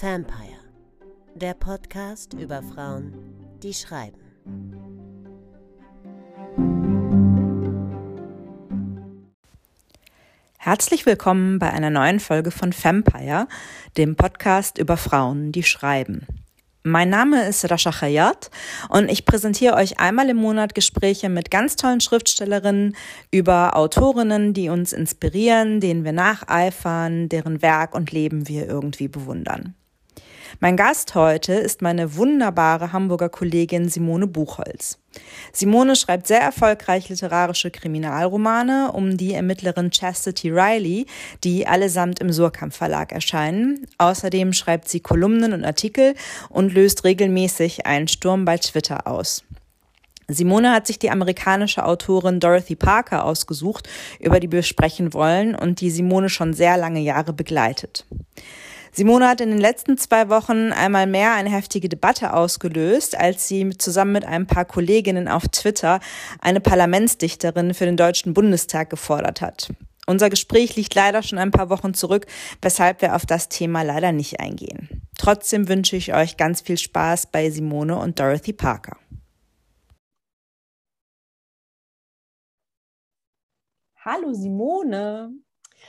Vampire, der Podcast über Frauen, die schreiben. Herzlich willkommen bei einer neuen Folge von Vampire, dem Podcast über Frauen, die schreiben. Mein Name ist Rasha Khayat und ich präsentiere euch einmal im Monat Gespräche mit ganz tollen Schriftstellerinnen über Autorinnen, die uns inspirieren, denen wir nacheifern, deren Werk und Leben wir irgendwie bewundern. Mein Gast heute ist meine wunderbare Hamburger Kollegin Simone Buchholz. Simone schreibt sehr erfolgreich literarische Kriminalromane um die Ermittlerin Chastity Riley, die allesamt im Surkamp Verlag erscheinen. Außerdem schreibt sie Kolumnen und Artikel und löst regelmäßig einen Sturm bei Twitter aus. Simone hat sich die amerikanische Autorin Dorothy Parker ausgesucht, über die wir sprechen wollen und die Simone schon sehr lange Jahre begleitet. Simone hat in den letzten zwei Wochen einmal mehr eine heftige Debatte ausgelöst, als sie zusammen mit ein paar Kolleginnen auf Twitter eine Parlamentsdichterin für den Deutschen Bundestag gefordert hat. Unser Gespräch liegt leider schon ein paar Wochen zurück, weshalb wir auf das Thema leider nicht eingehen. Trotzdem wünsche ich euch ganz viel Spaß bei Simone und Dorothy Parker. Hallo Simone.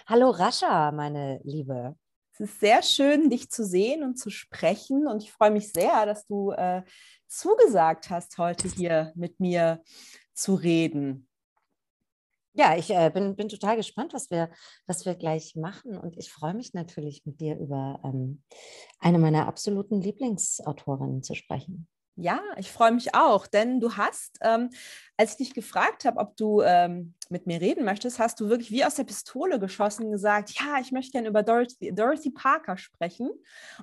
Hallo Rascha, meine Liebe. Es ist sehr schön, dich zu sehen und zu sprechen. Und ich freue mich sehr, dass du äh, zugesagt hast, heute hier mit mir zu reden. Ja, ich äh, bin, bin total gespannt, was wir, was wir gleich machen. Und ich freue mich natürlich, mit dir über ähm, eine meiner absoluten Lieblingsautorinnen zu sprechen. Ja, ich freue mich auch, denn du hast, ähm, als ich dich gefragt habe, ob du ähm, mit mir reden möchtest, hast du wirklich wie aus der Pistole geschossen gesagt, ja, ich möchte gerne über Dorothy, Dorothy Parker sprechen.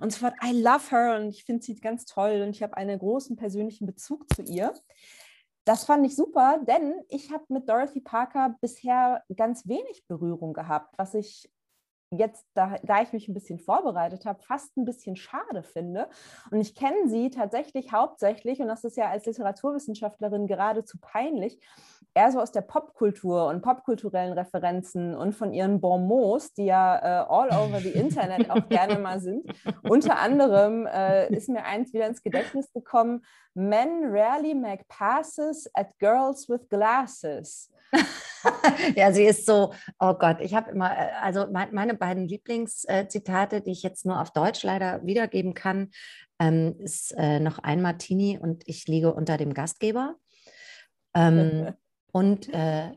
Und sofort, I love her und ich finde sie ganz toll und ich habe einen großen persönlichen Bezug zu ihr. Das fand ich super, denn ich habe mit Dorothy Parker bisher ganz wenig Berührung gehabt, was ich jetzt, da, da ich mich ein bisschen vorbereitet habe, fast ein bisschen schade finde. Und ich kenne sie tatsächlich hauptsächlich, und das ist ja als Literaturwissenschaftlerin geradezu peinlich, eher so aus der Popkultur und popkulturellen Referenzen und von ihren Bonmots, die ja äh, all over the Internet auch gerne mal sind. Unter anderem äh, ist mir eins wieder ins Gedächtnis gekommen, Men rarely make passes at girls with glasses. ja, sie ist so, oh Gott, ich habe immer, äh, also mein, meine beiden Lieblingszitate, die ich jetzt nur auf Deutsch leider wiedergeben kann, ähm, ist äh, noch ein Martini und ich liege unter dem Gastgeber. Ähm, und, äh,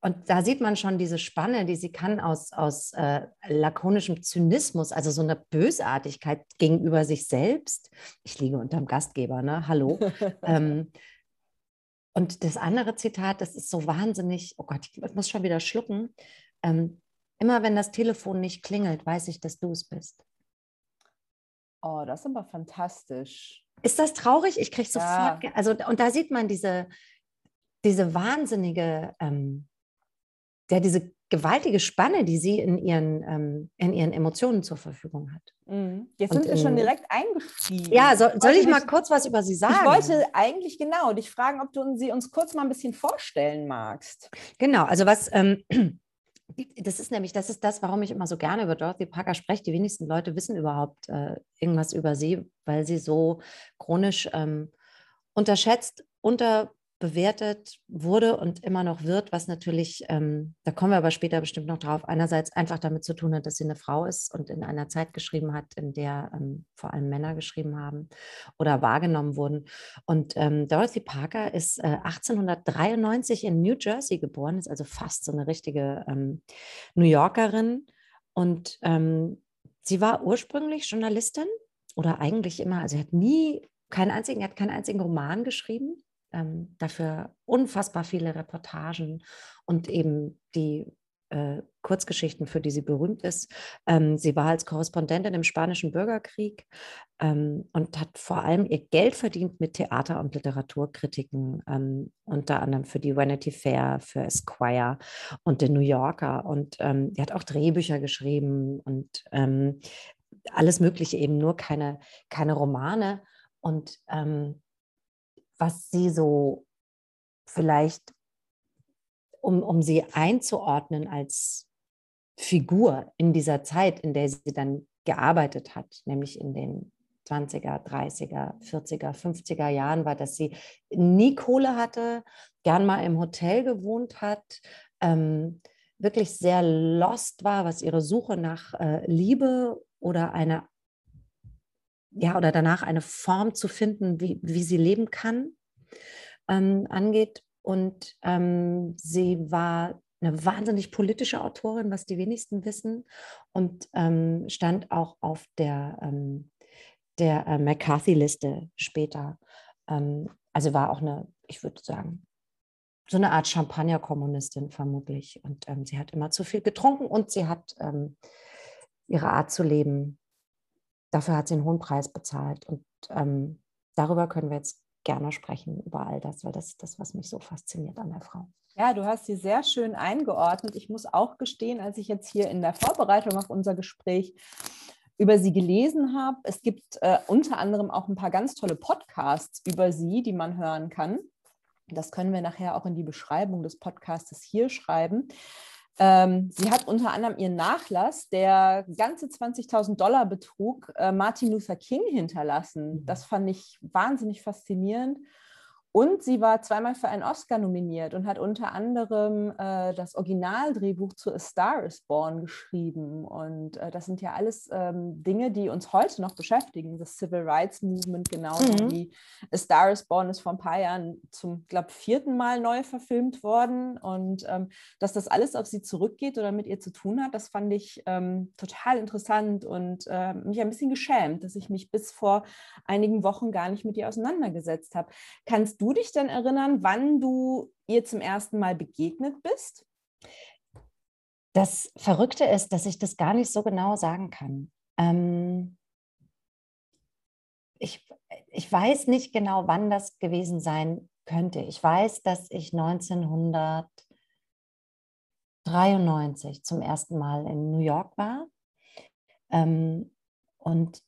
und da sieht man schon diese Spanne, die sie kann aus, aus äh, lakonischem Zynismus, also so einer Bösartigkeit gegenüber sich selbst. Ich liege unter dem Gastgeber, ne? Hallo. ähm, und das andere Zitat, das ist so wahnsinnig, oh Gott, ich muss schon wieder schlucken. Ähm, immer wenn das Telefon nicht klingelt, weiß ich, dass du es bist. Oh, das ist aber fantastisch. Ist das traurig? Ich kriege sofort, ja. also und da sieht man diese, diese wahnsinnige, ähm, ja, diese gewaltige Spanne, die sie in ihren, ähm, in ihren Emotionen zur Verfügung hat. Mhm. Jetzt sind wir schon direkt eingestiegen. Ja, so, soll ich mal kurz was über sie sagen? Ich wollte eigentlich genau dich fragen, ob du sie uns kurz mal ein bisschen vorstellen magst. Genau, also was, ähm, das ist nämlich, das ist das, warum ich immer so gerne über Dorothy Parker spreche. Die wenigsten Leute wissen überhaupt äh, irgendwas über sie, weil sie so chronisch ähm, unterschätzt, unter bewertet wurde und immer noch wird, was natürlich, ähm, da kommen wir aber später bestimmt noch drauf, einerseits einfach damit zu tun hat, dass sie eine Frau ist und in einer Zeit geschrieben hat, in der ähm, vor allem Männer geschrieben haben oder wahrgenommen wurden. Und ähm, Dorothy Parker ist äh, 1893 in New Jersey geboren, ist also fast so eine richtige ähm, New Yorkerin und ähm, sie war ursprünglich Journalistin oder eigentlich immer, also hat nie keinen einzigen, hat keinen einzigen Roman geschrieben ähm, dafür unfassbar viele Reportagen und eben die äh, Kurzgeschichten, für die sie berühmt ist. Ähm, sie war als Korrespondentin im Spanischen Bürgerkrieg ähm, und hat vor allem ihr Geld verdient mit Theater- und Literaturkritiken, ähm, unter anderem für die Vanity Fair, für Esquire und den New Yorker. Und ähm, die hat auch Drehbücher geschrieben und ähm, alles Mögliche, eben nur keine, keine Romane. Und ähm, was sie so vielleicht, um, um sie einzuordnen als Figur in dieser Zeit, in der sie dann gearbeitet hat, nämlich in den 20er, 30er, 40er, 50er Jahren war, dass sie nie Kohle hatte, gern mal im Hotel gewohnt hat, ähm, wirklich sehr lost war, was ihre Suche nach äh, Liebe oder eine ja oder danach eine Form zu finden, wie, wie sie leben kann, ähm, angeht. Und ähm, sie war eine wahnsinnig politische Autorin, was die wenigsten wissen, und ähm, stand auch auf der, ähm, der äh, McCarthy-Liste später. Ähm, also war auch eine, ich würde sagen, so eine Art Champagner-Kommunistin vermutlich. Und ähm, sie hat immer zu viel getrunken und sie hat ihre Art zu leben. Dafür hat sie einen hohen Preis bezahlt. Und ähm, darüber können wir jetzt gerne sprechen, über all das, weil das ist das, was mich so fasziniert an der Frau. Ja, du hast sie sehr schön eingeordnet. Ich muss auch gestehen, als ich jetzt hier in der Vorbereitung auf unser Gespräch über sie gelesen habe, es gibt äh, unter anderem auch ein paar ganz tolle Podcasts über sie, die man hören kann. Das können wir nachher auch in die Beschreibung des Podcastes hier schreiben. Ähm, sie hat unter anderem ihren Nachlass, der ganze 20.000 Dollar betrug, äh, Martin Luther King hinterlassen. Mhm. Das fand ich wahnsinnig faszinierend. Und sie war zweimal für einen Oscar nominiert und hat unter anderem äh, das Originaldrehbuch zu A Star is Born geschrieben. Und äh, das sind ja alles ähm, Dinge, die uns heute noch beschäftigen. Das Civil Rights Movement, genauso mhm. wie A Star is Born ist vor ein paar Jahren zum, glaube vierten Mal neu verfilmt worden. Und ähm, dass das alles auf sie zurückgeht oder mit ihr zu tun hat, das fand ich ähm, total interessant und äh, mich ein bisschen geschämt, dass ich mich bis vor einigen Wochen gar nicht mit ihr auseinandergesetzt habe. Kannst du du dich denn erinnern, wann du ihr zum ersten Mal begegnet bist? Das Verrückte ist, dass ich das gar nicht so genau sagen kann. Ähm, ich, ich weiß nicht genau, wann das gewesen sein könnte. Ich weiß, dass ich 1993 zum ersten Mal in New York war. Ähm, und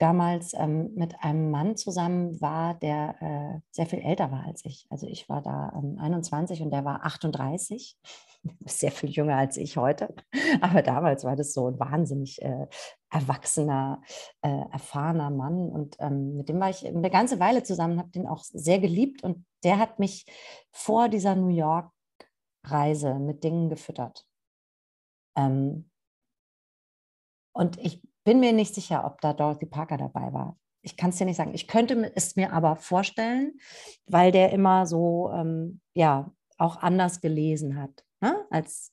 damals ähm, mit einem Mann zusammen war, der äh, sehr viel älter war als ich. Also ich war da ähm, 21 und der war 38, sehr viel jünger als ich heute. Aber damals war das so ein wahnsinnig äh, erwachsener, äh, erfahrener Mann. Und ähm, mit dem war ich eine ganze Weile zusammen, habe den auch sehr geliebt. Und der hat mich vor dieser New York-Reise mit Dingen gefüttert. Ähm, und ich bin mir nicht sicher, ob da Dorothy Parker dabei war. Ich kann es dir nicht sagen. Ich könnte es mir aber vorstellen, weil der immer so, ähm, ja, auch anders gelesen hat, ne? als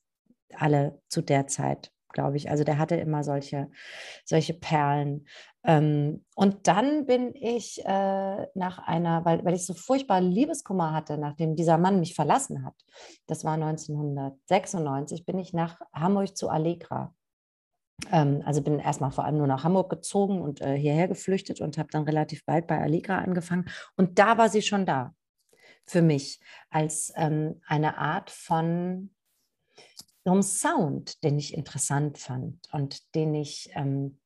alle zu der Zeit, glaube ich. Also der hatte immer solche, solche Perlen. Ähm, und dann bin ich äh, nach einer, weil, weil ich so furchtbar Liebeskummer hatte, nachdem dieser Mann mich verlassen hat, das war 1996, bin ich nach Hamburg zu Allegra also bin erstmal vor allem nur nach Hamburg gezogen und äh, hierher geflüchtet und habe dann relativ bald bei Allegra angefangen. Und da war sie schon da für mich als ähm, eine Art von einem Sound, den ich interessant fand und den ich, ähm,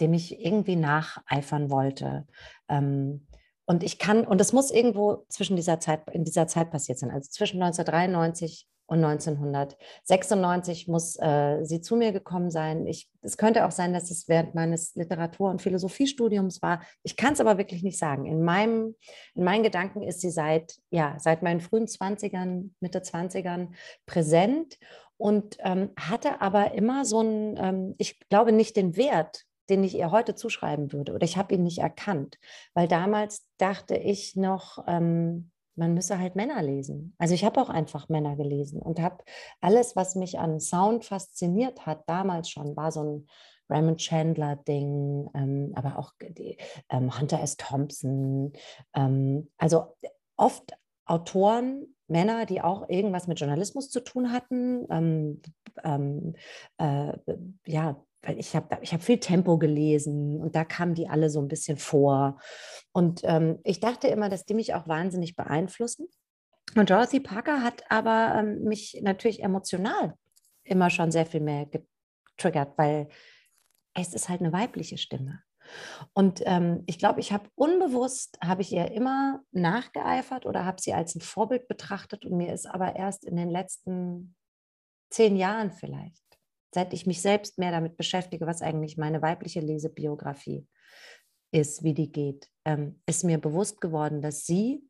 dem ich irgendwie nacheifern wollte. Ähm, und ich kann, und es muss irgendwo zwischen dieser Zeit, in dieser Zeit passiert sein, also zwischen 1993 und 1996 muss äh, sie zu mir gekommen sein. Ich, es könnte auch sein, dass es während meines Literatur- und Philosophiestudiums war. Ich kann es aber wirklich nicht sagen. In, meinem, in meinen Gedanken ist sie seit, ja, seit meinen frühen 20ern, Mitte 20ern präsent und ähm, hatte aber immer so einen, ähm, ich glaube nicht den Wert, den ich ihr heute zuschreiben würde oder ich habe ihn nicht erkannt, weil damals dachte ich noch, ähm, man müsse halt Männer lesen. Also ich habe auch einfach Männer gelesen und habe alles, was mich an Sound fasziniert hat, damals schon, war so ein Raymond Chandler-Ding, ähm, aber auch die, ähm, Hunter S. Thompson. Ähm, also oft Autoren, Männer, die auch irgendwas mit Journalismus zu tun hatten. Ähm, ähm, äh, ja, weil ich habe ich hab viel Tempo gelesen und da kamen die alle so ein bisschen vor. Und ähm, ich dachte immer, dass die mich auch wahnsinnig beeinflussen. Und Dorothy Parker hat aber ähm, mich natürlich emotional immer schon sehr viel mehr getriggert, weil es ist halt eine weibliche Stimme. Und ähm, ich glaube, ich habe unbewusst, habe ich ihr immer nachgeeifert oder habe sie als ein Vorbild betrachtet und mir ist aber erst in den letzten zehn Jahren vielleicht seit ich mich selbst mehr damit beschäftige, was eigentlich meine weibliche Lesebiografie ist, wie die geht, ähm, ist mir bewusst geworden, dass sie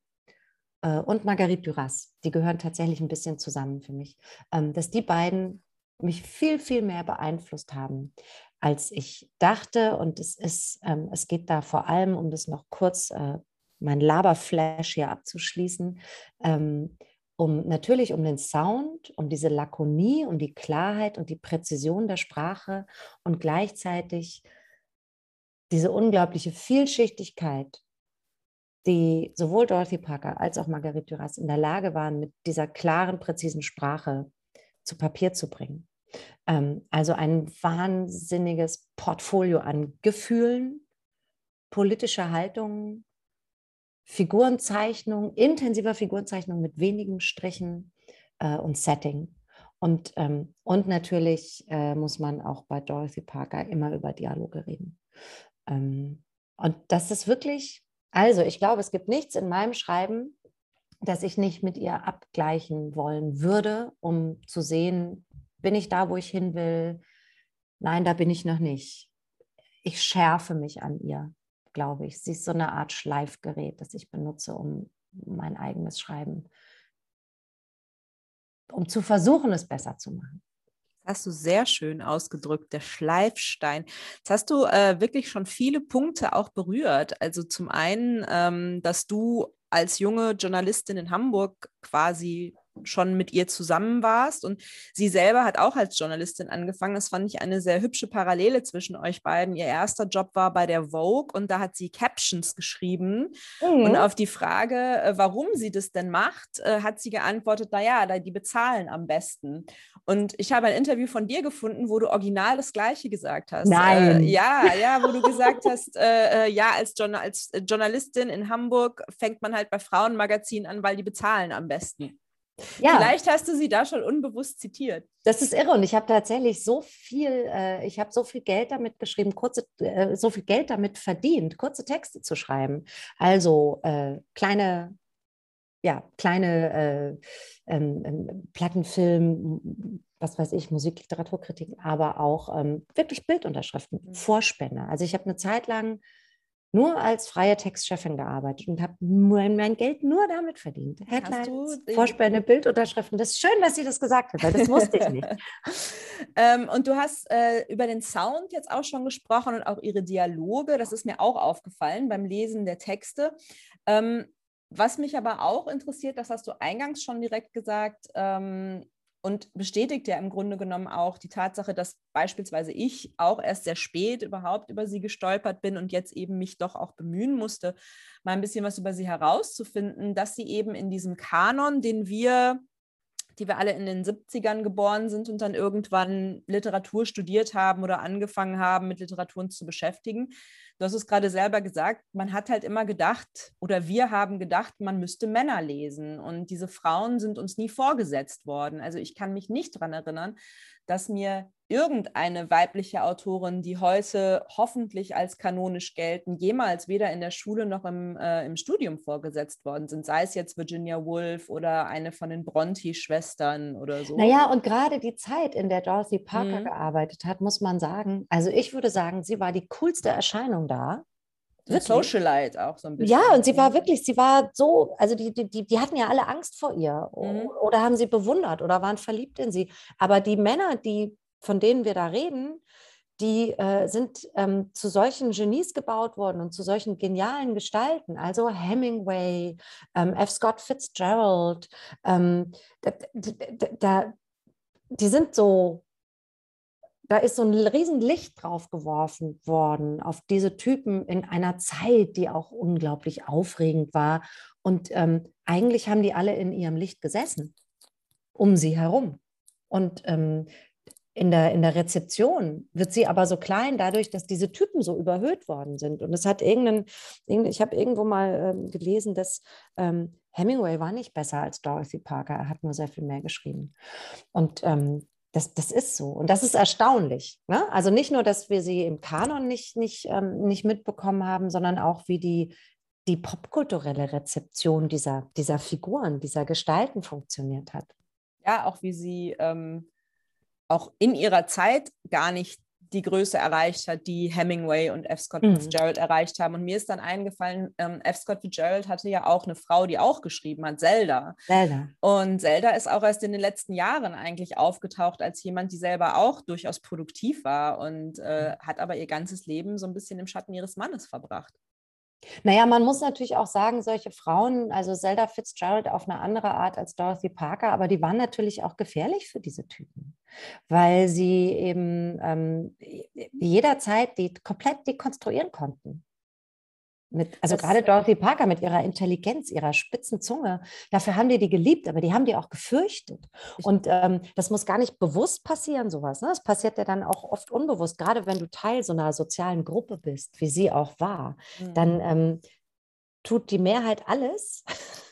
äh, und Marguerite Duras, die gehören tatsächlich ein bisschen zusammen für mich, ähm, dass die beiden mich viel, viel mehr beeinflusst haben, als ich dachte. Und es ist, ähm, es geht da vor allem, um das noch kurz, äh, mein Laberflash hier abzuschließen, um natürlich um den Sound, um diese Lakonie, um die Klarheit und die Präzision der Sprache und gleichzeitig diese unglaubliche Vielschichtigkeit, die sowohl Dorothy Parker als auch Marguerite Duras in der Lage waren, mit dieser klaren, präzisen Sprache zu Papier zu bringen. Ähm, also ein wahnsinniges Portfolio an Gefühlen, politischer Haltung, Figurenzeichnung, intensiver Figurenzeichnung mit wenigen Strichen äh, und Setting. Und, ähm, und natürlich äh, muss man auch bei Dorothy Parker immer über Dialoge reden. Ähm, und das ist wirklich, also ich glaube, es gibt nichts in meinem Schreiben, das ich nicht mit ihr abgleichen wollen würde, um zu sehen, bin ich da, wo ich hin will? Nein, da bin ich noch nicht. Ich schärfe mich an ihr, glaube ich. Sie ist so eine Art Schleifgerät, das ich benutze, um mein eigenes Schreiben, um zu versuchen, es besser zu machen. Das hast du sehr schön ausgedrückt, der Schleifstein. Jetzt hast du äh, wirklich schon viele Punkte auch berührt. Also zum einen, ähm, dass du als junge Journalistin in Hamburg quasi schon mit ihr zusammen warst. Und sie selber hat auch als Journalistin angefangen. Das fand ich eine sehr hübsche Parallele zwischen euch beiden. Ihr erster Job war bei der Vogue und da hat sie Captions geschrieben. Mhm. Und auf die Frage, äh, warum sie das denn macht, äh, hat sie geantwortet, naja, die bezahlen am besten. Und ich habe ein Interview von dir gefunden, wo du original das Gleiche gesagt hast. Nein. Äh, ja, ja, wo du gesagt hast, äh, äh, ja, als, Journal als Journalistin in Hamburg fängt man halt bei Frauenmagazinen an, weil die bezahlen am besten. Ja. Vielleicht hast du sie da schon unbewusst zitiert. Das ist irre und ich habe tatsächlich so viel, äh, ich habe so viel Geld damit geschrieben, kurze, äh, so viel Geld damit verdient, kurze Texte zu schreiben. Also äh, kleine, ja, kleine äh, ähm, ähm, Plattenfilm, was weiß ich, Musik, Literaturkritik, aber auch ähm, wirklich Bildunterschriften, mhm. Vorspende. Also ich habe eine Zeit lang nur als freie Textchefin gearbeitet und habe mein Geld nur damit verdient. Headlines, Vorspende, Bildunterschriften. Das ist schön, dass sie das gesagt hat, weil das wusste ich nicht. ähm, und du hast äh, über den Sound jetzt auch schon gesprochen und auch ihre Dialoge. Das ist mir auch aufgefallen beim Lesen der Texte. Ähm, was mich aber auch interessiert, das hast du eingangs schon direkt gesagt, ähm, und bestätigt ja im Grunde genommen auch die Tatsache, dass beispielsweise ich auch erst sehr spät überhaupt über sie gestolpert bin und jetzt eben mich doch auch bemühen musste, mal ein bisschen was über sie herauszufinden, dass sie eben in diesem Kanon, den wir die wir alle in den 70ern geboren sind und dann irgendwann Literatur studiert haben oder angefangen haben, mit Literatur zu beschäftigen. Du hast es gerade selber gesagt, man hat halt immer gedacht oder wir haben gedacht, man müsste Männer lesen und diese Frauen sind uns nie vorgesetzt worden. Also ich kann mich nicht daran erinnern, dass mir irgendeine weibliche Autorin, die heute hoffentlich als kanonisch gelten, jemals weder in der Schule noch im, äh, im Studium vorgesetzt worden sind, sei es jetzt Virginia Woolf oder eine von den Bronte-Schwestern oder so. Naja, und gerade die Zeit, in der Dorothy Parker mhm. gearbeitet hat, muss man sagen, also ich würde sagen, sie war die coolste Erscheinung da. Wirklich? Socialite auch so ein bisschen. Ja, und sie war mhm. wirklich, sie war so, also die, die, die hatten ja alle Angst vor ihr mhm. oder haben sie bewundert oder waren verliebt in sie. Aber die Männer, die von denen wir da reden, die äh, sind ähm, zu solchen Genies gebaut worden und zu solchen genialen Gestalten. Also Hemingway, ähm, F. Scott Fitzgerald, ähm, da, da, da, die sind so, da ist so ein Riesenlicht drauf geworfen worden auf diese Typen in einer Zeit, die auch unglaublich aufregend war. Und ähm, eigentlich haben die alle in ihrem Licht gesessen, um sie herum. Und ähm, in der, in der Rezeption wird sie aber so klein dadurch, dass diese Typen so überhöht worden sind. Und es hat irgendeinen, ich habe irgendwo mal ähm, gelesen, dass ähm, Hemingway war nicht besser als Dorothy Parker, er hat nur sehr viel mehr geschrieben. Und ähm, das, das ist so. Und das ist erstaunlich. Ne? Also nicht nur, dass wir sie im Kanon nicht, nicht, ähm, nicht mitbekommen haben, sondern auch, wie die, die popkulturelle Rezeption dieser, dieser Figuren, dieser Gestalten funktioniert hat. Ja, auch wie sie ähm, auch in ihrer Zeit gar nicht die Größe erreicht hat, die Hemingway und F. Scott mhm. Fitzgerald erreicht haben. Und mir ist dann eingefallen, ähm, F. Scott Fitzgerald hatte ja auch eine Frau, die auch geschrieben hat, Zelda. Zelda. Und Zelda ist auch erst in den letzten Jahren eigentlich aufgetaucht als jemand, die selber auch durchaus produktiv war und äh, mhm. hat aber ihr ganzes Leben so ein bisschen im Schatten ihres Mannes verbracht. Naja, man muss natürlich auch sagen, solche Frauen, also Zelda Fitzgerald auf eine andere Art als Dorothy Parker, aber die waren natürlich auch gefährlich für diese Typen, weil sie eben ähm, jederzeit die komplett dekonstruieren konnten. Mit, also das, gerade Dorothy Parker mit ihrer Intelligenz, ihrer spitzen Zunge, dafür haben die die geliebt, aber die haben die auch gefürchtet. Und ähm, das muss gar nicht bewusst passieren, sowas. Ne? Das passiert ja dann auch oft unbewusst, gerade wenn du Teil so einer sozialen Gruppe bist, wie sie auch war. Mhm. Dann ähm, tut die Mehrheit alles,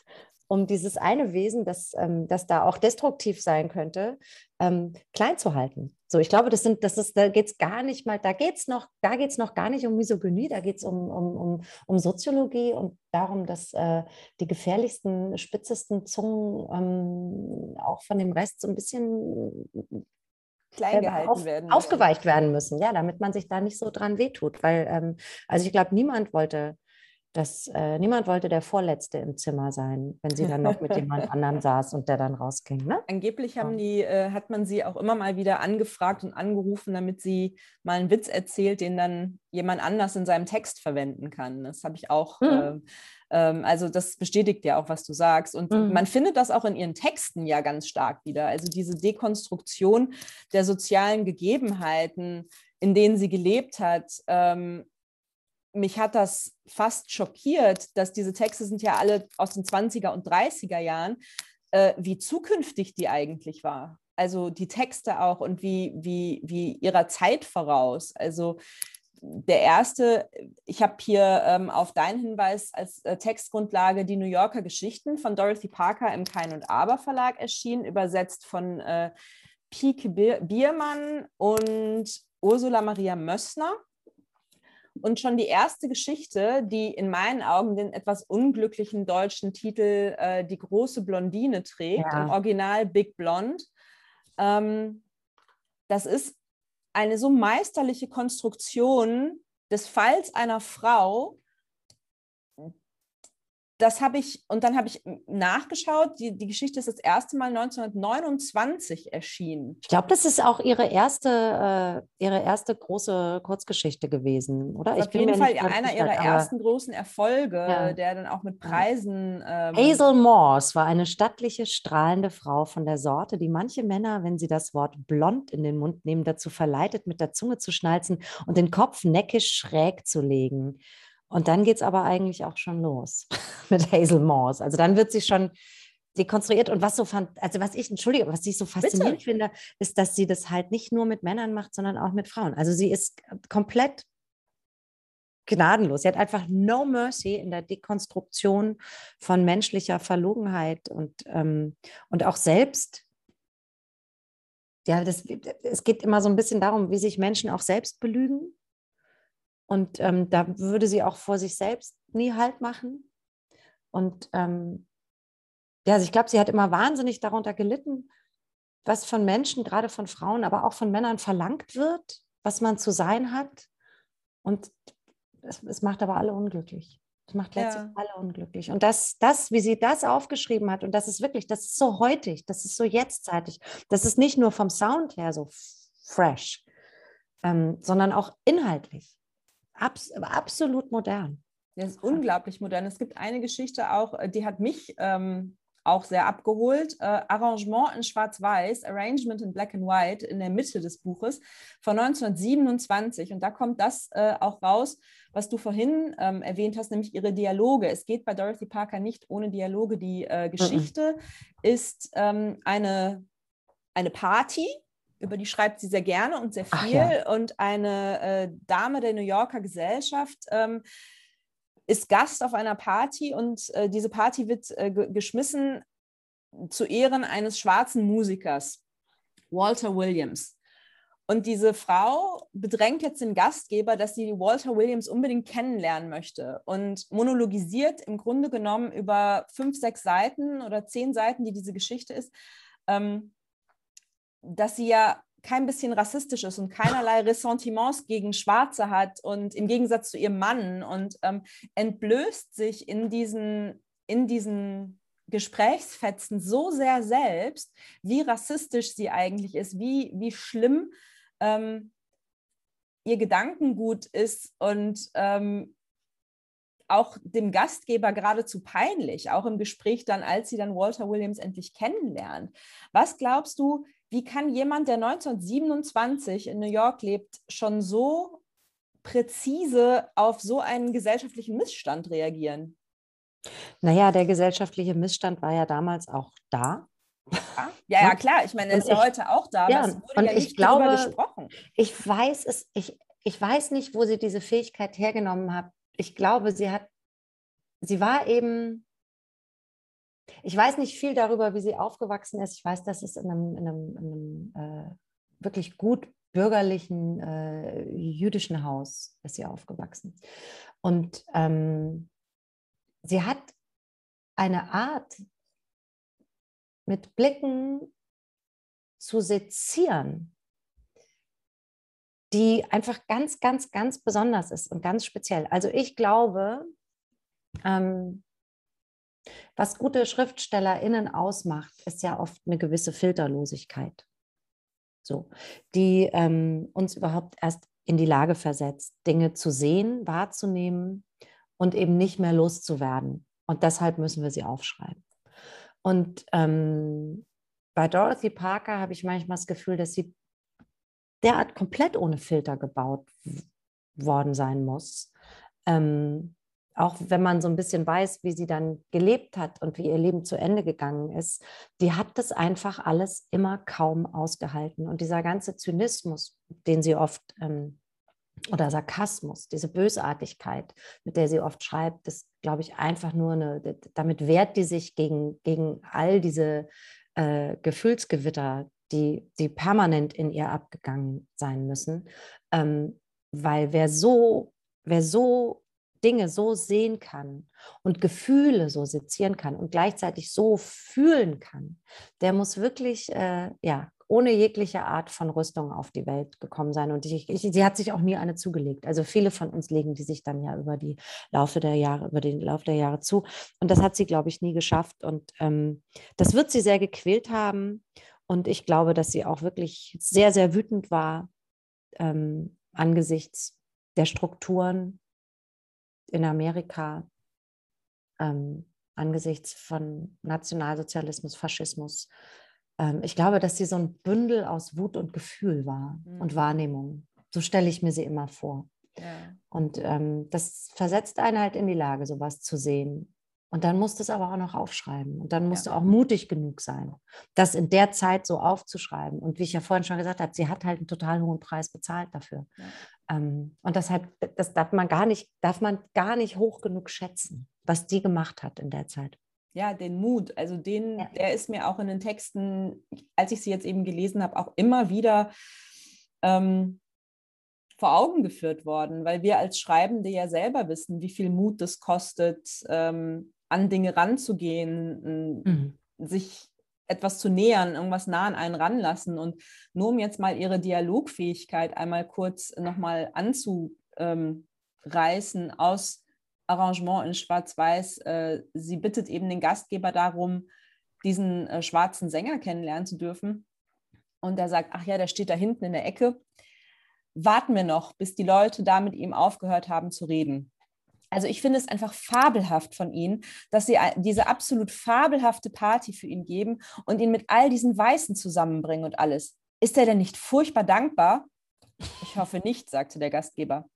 um dieses eine Wesen, das, ähm, das da auch destruktiv sein könnte, ähm, klein zu halten. So, ich glaube, das sind, das ist, da geht es gar nicht mal, da geht es noch, da geht noch gar nicht um Misogynie, da geht es um, um, um, um Soziologie und darum, dass äh, die gefährlichsten, spitzesten Zungen ähm, auch von dem Rest so ein bisschen klein äh, auf, werden aufgeweicht werden müssen, ja, damit man sich da nicht so dran wehtut. Weil, ähm, also ich glaube, niemand wollte dass äh, niemand wollte der Vorletzte im Zimmer sein, wenn sie dann noch mit jemand anderem saß und der dann rausging. Ne? Angeblich haben die, äh, hat man sie auch immer mal wieder angefragt und angerufen, damit sie mal einen Witz erzählt, den dann jemand anders in seinem Text verwenden kann. Das habe ich auch. Mhm. Äh, also das bestätigt ja auch, was du sagst. Und mhm. man findet das auch in ihren Texten ja ganz stark wieder. Also diese Dekonstruktion der sozialen Gegebenheiten, in denen sie gelebt hat. Ähm, mich hat das fast schockiert, dass diese Texte sind ja alle aus den 20er und 30er Jahren, äh, wie zukünftig die eigentlich war. Also die Texte auch und wie, wie, wie ihrer Zeit voraus. Also der erste, ich habe hier ähm, auf deinen Hinweis als äh, Textgrundlage die New Yorker Geschichten von Dorothy Parker im Kein und Aber Verlag erschienen, übersetzt von äh, Pike Biermann und Ursula Maria Mössner. Und schon die erste Geschichte, die in meinen Augen den etwas unglücklichen deutschen Titel äh, Die große Blondine trägt, ja. im Original Big Blonde, ähm, das ist eine so meisterliche Konstruktion des Falls einer Frau, das habe ich, und dann habe ich nachgeschaut, die, die Geschichte ist das erste Mal 1929 erschienen. Ich glaube, das ist auch ihre erste, äh, ihre erste große Kurzgeschichte gewesen, oder? Auf jeden Fall einer ihrer ersten großen Erfolge, ja. der dann auch mit Preisen. Ähm, Hazel Morse war eine stattliche, strahlende Frau von der Sorte, die manche Männer, wenn sie das Wort blond in den Mund nehmen, dazu verleitet, mit der Zunge zu schnalzen und den Kopf neckisch schräg zu legen. Und dann geht es aber eigentlich auch schon los mit Hazel Morse. Also dann wird sie schon dekonstruiert. Und was so fand, also was ich, entschuldige, was ich so faszinierend Bitte? finde, ist, dass sie das halt nicht nur mit Männern macht, sondern auch mit Frauen. Also sie ist komplett gnadenlos. Sie hat einfach no mercy in der Dekonstruktion von menschlicher Verlogenheit und, ähm, und auch selbst. Ja, das, es geht immer so ein bisschen darum, wie sich Menschen auch selbst belügen und ähm, da würde sie auch vor sich selbst nie Halt machen. Und ähm, ja, also ich glaube, sie hat immer wahnsinnig darunter gelitten, was von Menschen, gerade von Frauen, aber auch von Männern verlangt wird, was man zu sein hat. Und es, es macht aber alle unglücklich. Es macht letztlich ja. alle unglücklich. Und das, das, wie sie das aufgeschrieben hat, und das ist wirklich, das ist so heutig, das ist so jetztzeitig, das ist nicht nur vom Sound her so fresh, ähm, sondern auch inhaltlich. Abs absolut modern. Das ist unglaublich modern. Es gibt eine Geschichte auch, äh, die hat mich ähm, auch sehr abgeholt. Äh, Arrangement in Schwarz-Weiß, Arrangement in Black and White in der Mitte des Buches von 1927. Und da kommt das äh, auch raus, was du vorhin ähm, erwähnt hast, nämlich ihre Dialoge. Es geht bei Dorothy Parker nicht ohne Dialoge. Die äh, Geschichte mhm. ist ähm, eine, eine Party, über die schreibt sie sehr gerne und sehr viel. Ja. Und eine äh, Dame der New Yorker Gesellschaft ähm, ist Gast auf einer Party und äh, diese Party wird äh, geschmissen zu Ehren eines schwarzen Musikers, Walter Williams. Und diese Frau bedrängt jetzt den Gastgeber, dass sie Walter Williams unbedingt kennenlernen möchte und monologisiert im Grunde genommen über fünf, sechs Seiten oder zehn Seiten, die diese Geschichte ist, ähm, dass sie ja kein bisschen rassistisch ist und keinerlei Ressentiments gegen Schwarze hat und im Gegensatz zu ihrem Mann und ähm, entblößt sich in diesen, in diesen Gesprächsfetzen so sehr selbst, wie rassistisch sie eigentlich ist, wie, wie schlimm ähm, ihr Gedankengut ist und ähm, auch dem Gastgeber geradezu peinlich, auch im Gespräch dann, als sie dann Walter Williams endlich kennenlernt. Was glaubst du, wie kann jemand, der 1927 in New York lebt, schon so präzise auf so einen gesellschaftlichen Missstand reagieren? Naja, der gesellschaftliche Missstand war ja damals auch da. Ja, ja, klar. Ich meine, er ist ja heute auch da. Ja, und ja ich glaube, gesprochen. ich weiß es, ich, ich weiß nicht, wo sie diese Fähigkeit hergenommen hat. Ich glaube, sie hat, sie war eben, ich weiß nicht viel darüber, wie sie aufgewachsen ist. Ich weiß, dass es in einem, in einem, in einem äh, wirklich gut bürgerlichen äh, jüdischen Haus ist sie aufgewachsen. Und ähm, sie hat eine Art, mit Blicken zu sezieren, die einfach ganz, ganz, ganz besonders ist und ganz speziell. Also ich glaube, ähm, was gute SchriftstellerInnen ausmacht, ist ja oft eine gewisse Filterlosigkeit. So, die ähm, uns überhaupt erst in die Lage versetzt, Dinge zu sehen, wahrzunehmen und eben nicht mehr loszuwerden. Und deshalb müssen wir sie aufschreiben. Und ähm, bei Dorothy Parker habe ich manchmal das Gefühl, dass sie derart komplett ohne Filter gebaut worden sein muss. Ähm, auch wenn man so ein bisschen weiß, wie sie dann gelebt hat und wie ihr Leben zu Ende gegangen ist, die hat das einfach alles immer kaum ausgehalten. Und dieser ganze Zynismus, den sie oft ähm, oder Sarkasmus, diese Bösartigkeit, mit der sie oft schreibt, das glaube ich einfach nur eine, damit wehrt die sich gegen, gegen all diese äh, Gefühlsgewitter, die, die permanent in ihr abgegangen sein müssen. Ähm, weil wer so, wer so Dinge so sehen kann und Gefühle so sezieren kann und gleichzeitig so fühlen kann, der muss wirklich äh, ja, ohne jegliche Art von Rüstung auf die Welt gekommen sein. Und ich, ich, sie hat sich auch nie eine zugelegt. Also viele von uns legen die sich dann ja über die Laufe der Jahre, über den Lauf der Jahre zu. Und das hat sie, glaube ich, nie geschafft. Und ähm, das wird sie sehr gequält haben. Und ich glaube, dass sie auch wirklich sehr, sehr wütend war ähm, angesichts der Strukturen in Amerika, ähm, angesichts von Nationalsozialismus, Faschismus, ähm, ich glaube, dass sie so ein Bündel aus Wut und Gefühl war mhm. und Wahrnehmung. So stelle ich mir sie immer vor. Ja. Und ähm, das versetzt einen halt in die Lage, sowas zu sehen. Und dann musst du es aber auch noch aufschreiben. Und dann musst ja. du auch mutig genug sein, das in der Zeit so aufzuschreiben. Und wie ich ja vorhin schon gesagt habe, sie hat halt einen total hohen Preis bezahlt dafür. Ja. Ähm, und deshalb, das darf man gar nicht, darf man gar nicht hoch genug schätzen, was die gemacht hat in der Zeit ja, den Mut. Also den, ja. der ist mir auch in den Texten, als ich sie jetzt eben gelesen habe, auch immer wieder ähm, vor Augen geführt worden, weil wir als Schreibende ja selber wissen, wie viel Mut das kostet, ähm, an Dinge ranzugehen, mhm. sich etwas zu nähern, irgendwas nah an einen ranlassen. Und nur um jetzt mal ihre Dialogfähigkeit einmal kurz nochmal anzureißen aus Arrangement in Schwarz-Weiß. Äh, sie bittet eben den Gastgeber darum, diesen äh, schwarzen Sänger kennenlernen zu dürfen. Und er sagt, ach ja, der steht da hinten in der Ecke. Warten wir noch, bis die Leute da mit ihm aufgehört haben zu reden. Also ich finde es einfach fabelhaft von ihnen, dass sie diese absolut fabelhafte Party für ihn geben und ihn mit all diesen Weißen zusammenbringen und alles. Ist er denn nicht furchtbar dankbar? Ich hoffe nicht, sagte der Gastgeber.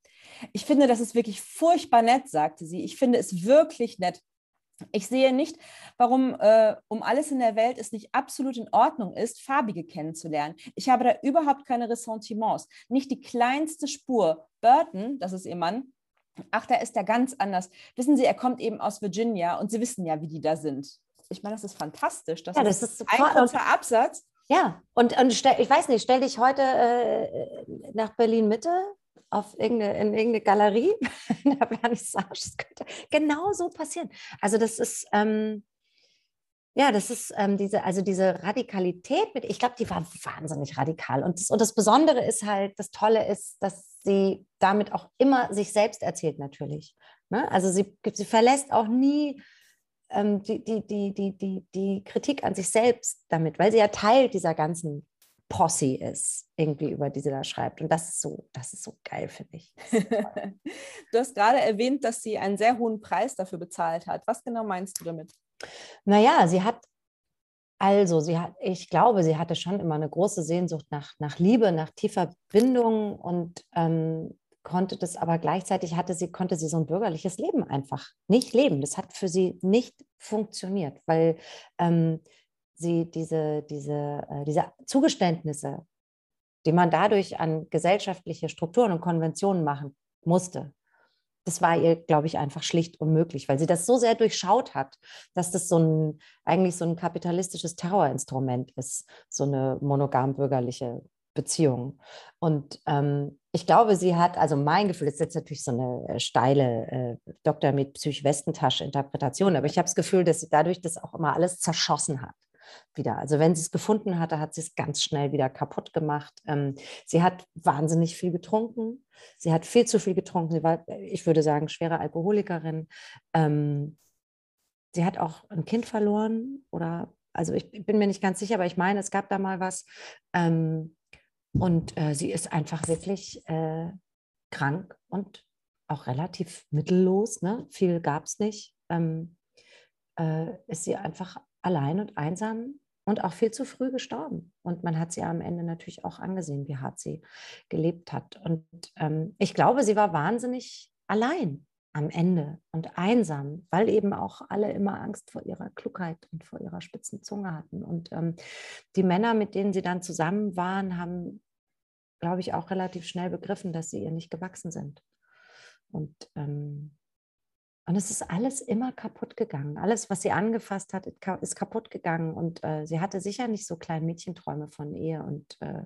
Ich finde, das ist wirklich furchtbar nett, sagte sie. Ich finde es wirklich nett. Ich sehe nicht, warum äh, um alles in der Welt es nicht absolut in Ordnung ist, Farbige kennenzulernen. Ich habe da überhaupt keine Ressentiments. Nicht die kleinste Spur. Burton, das ist ihr Mann, ach, da ist er ganz anders. Wissen Sie, er kommt eben aus Virginia und Sie wissen ja, wie die da sind. Ich meine, das ist fantastisch. Das, ja, das ist, ist ein kurzer Absatz. Ja, und, und stell, ich weiß nicht, stell dich heute äh, nach Berlin Mitte auf irgendeine, in irgendeine Galerie in der Vernissage. Das könnte genau so passieren. Also das ist, ähm, Ja, das ist ähm, diese, also diese Radikalität mit, ich glaube, die war wahnsinnig radikal. Und das, und das Besondere ist halt, das Tolle ist, dass sie damit auch immer sich selbst erzählt, natürlich. Ne? Also sie, sie verlässt auch nie ähm, die, die, die, die, die, die Kritik an sich selbst damit, weil sie ja Teil dieser ganzen Posse ist, irgendwie über die sie da schreibt. Und das ist so, das ist so geil, finde ich. du hast gerade erwähnt, dass sie einen sehr hohen Preis dafür bezahlt hat. Was genau meinst du damit? Naja, sie hat, also, sie hat, ich glaube, sie hatte schon immer eine große Sehnsucht nach, nach Liebe, nach tiefer Bindung und ähm, konnte das aber gleichzeitig hatte sie, konnte sie so ein bürgerliches Leben einfach nicht leben. Das hat für sie nicht funktioniert, weil ähm, sie diese, diese, äh, diese Zugeständnisse, die man dadurch an gesellschaftliche Strukturen und Konventionen machen musste, das war ihr, glaube ich, einfach schlicht unmöglich, weil sie das so sehr durchschaut hat, dass das so ein, eigentlich so ein kapitalistisches Terrorinstrument ist, so eine monogam bürgerliche Beziehung. Und ähm, ich glaube, sie hat, also mein Gefühl, das ist jetzt natürlich so eine äh, steile äh, Doktor mit Psych-Westentasche-Interpretation, aber ich habe das Gefühl, dass sie dadurch das auch immer alles zerschossen hat wieder. Also wenn sie es gefunden hatte, hat sie es ganz schnell wieder kaputt gemacht. Ähm, sie hat wahnsinnig viel getrunken. Sie hat viel zu viel getrunken. Sie war, ich würde sagen, schwere Alkoholikerin. Ähm, sie hat auch ein Kind verloren oder, also ich bin mir nicht ganz sicher, aber ich meine, es gab da mal was. Ähm, und äh, sie ist einfach wirklich äh, krank und auch relativ mittellos. Ne? Viel gab es nicht. Ähm, äh, ist sie einfach allein und einsam und auch viel zu früh gestorben. Und man hat sie am Ende natürlich auch angesehen, wie hart sie gelebt hat. Und ähm, ich glaube, sie war wahnsinnig allein am Ende und einsam, weil eben auch alle immer Angst vor ihrer Klugheit und vor ihrer spitzen Zunge hatten. Und ähm, die Männer, mit denen sie dann zusammen waren, haben, glaube ich, auch relativ schnell begriffen, dass sie ihr nicht gewachsen sind. Und ähm, und es ist alles immer kaputt gegangen. Alles, was sie angefasst hat, ist kaputt gegangen. Und äh, sie hatte sicher nicht so kleine Mädchenträume von Ehe und, äh,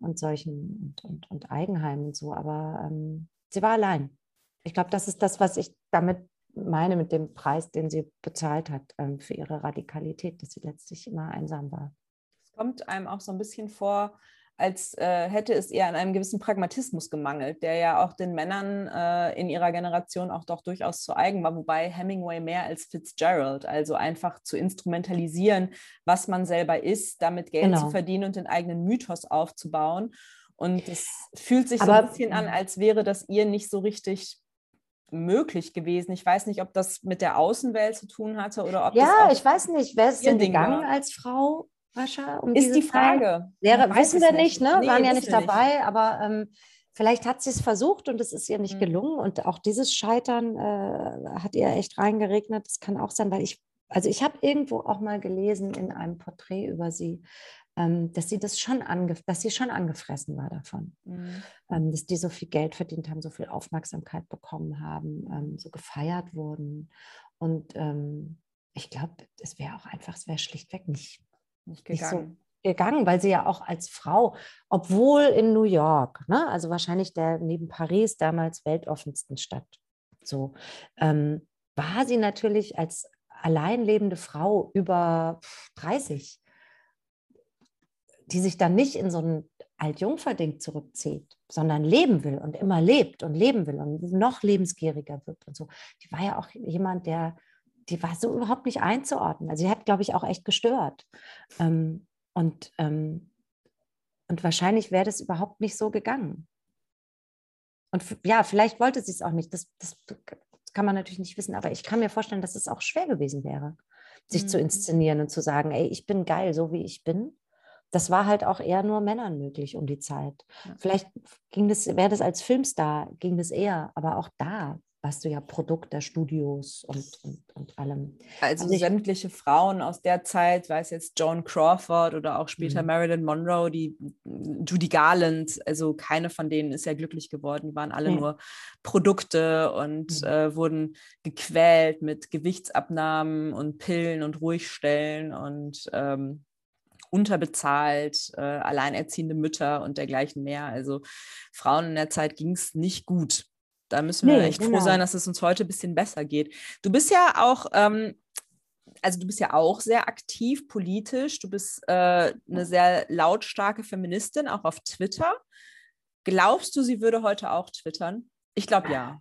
und solchen und, und, und Eigenheim und so. Aber ähm, sie war allein. Ich glaube, das ist das, was ich damit meine, mit dem Preis, den sie bezahlt hat ähm, für ihre Radikalität, dass sie letztlich immer einsam war. Es kommt einem auch so ein bisschen vor, als äh, hätte es eher an einem gewissen Pragmatismus gemangelt, der ja auch den Männern äh, in ihrer Generation auch doch durchaus zu eigen war, wobei Hemingway mehr als Fitzgerald, also einfach zu instrumentalisieren, was man selber ist, damit Geld genau. zu verdienen und den eigenen Mythos aufzubauen. Und es fühlt sich Aber, so ein bisschen an, als wäre das ihr nicht so richtig möglich gewesen. Ich weiß nicht, ob das mit der Außenwelt zu tun hatte oder ob ja, ich weiß nicht, wäre es denn gegangen war. als Frau? Rascha? Um ist die Frage. Lehrer, wissen wir nicht, ne? Nee, waren ja nicht dabei, nicht. aber ähm, vielleicht hat sie es versucht und es ist ihr nicht mhm. gelungen. Und auch dieses Scheitern äh, hat ihr echt reingeregnet. Das kann auch sein, weil ich, also ich habe irgendwo auch mal gelesen in einem Porträt über sie, ähm, dass sie das schon ange dass sie schon angefressen war davon. Mhm. Ähm, dass die so viel Geld verdient haben, so viel Aufmerksamkeit bekommen haben, ähm, so gefeiert wurden. Und ähm, ich glaube, es wäre auch einfach, es wäre schlichtweg nicht nicht gegangen. Nicht so gegangen, weil sie ja auch als Frau, obwohl in New York, ne, also wahrscheinlich der neben Paris damals weltoffensten Stadt, so ähm, war sie natürlich als allein lebende Frau über 30, die sich dann nicht in so ein Altjungferding zurückzieht, sondern leben will und immer lebt und leben will und noch lebensgieriger wird und so. Die war ja auch jemand, der die war so überhaupt nicht einzuordnen. Also sie hat, glaube ich, auch echt gestört. Ähm, und, ähm, und wahrscheinlich wäre das überhaupt nicht so gegangen. Und ja, vielleicht wollte sie es auch nicht. Das, das, kann man natürlich nicht wissen, aber ich kann mir vorstellen, dass es auch schwer gewesen wäre, sich mhm. zu inszenieren und zu sagen, ey, ich bin geil, so wie ich bin. Das war halt auch eher nur Männern möglich um die Zeit. Ja. Vielleicht ging das, wäre das als Filmstar, ging das eher, aber auch da warst du ja Produkt der Studios und, und, und allem. Also, also ich, sämtliche Frauen aus der Zeit, weiß jetzt Joan Crawford oder auch später mhm. Marilyn Monroe, die Judy Garland, also keine von denen ist ja glücklich geworden, die waren alle mhm. nur Produkte und mhm. äh, wurden gequält mit Gewichtsabnahmen und Pillen und Ruhigstellen und ähm, unterbezahlt, äh, alleinerziehende Mütter und dergleichen mehr. Also Frauen in der Zeit ging es nicht gut. Da müssen wir nee, echt genau. froh sein, dass es uns heute ein bisschen besser geht. Du bist ja auch ähm, also du bist ja auch sehr aktiv politisch, du bist äh, eine sehr lautstarke Feministin, auch auf Twitter. Glaubst du, sie würde heute auch twittern? Ich glaube ja.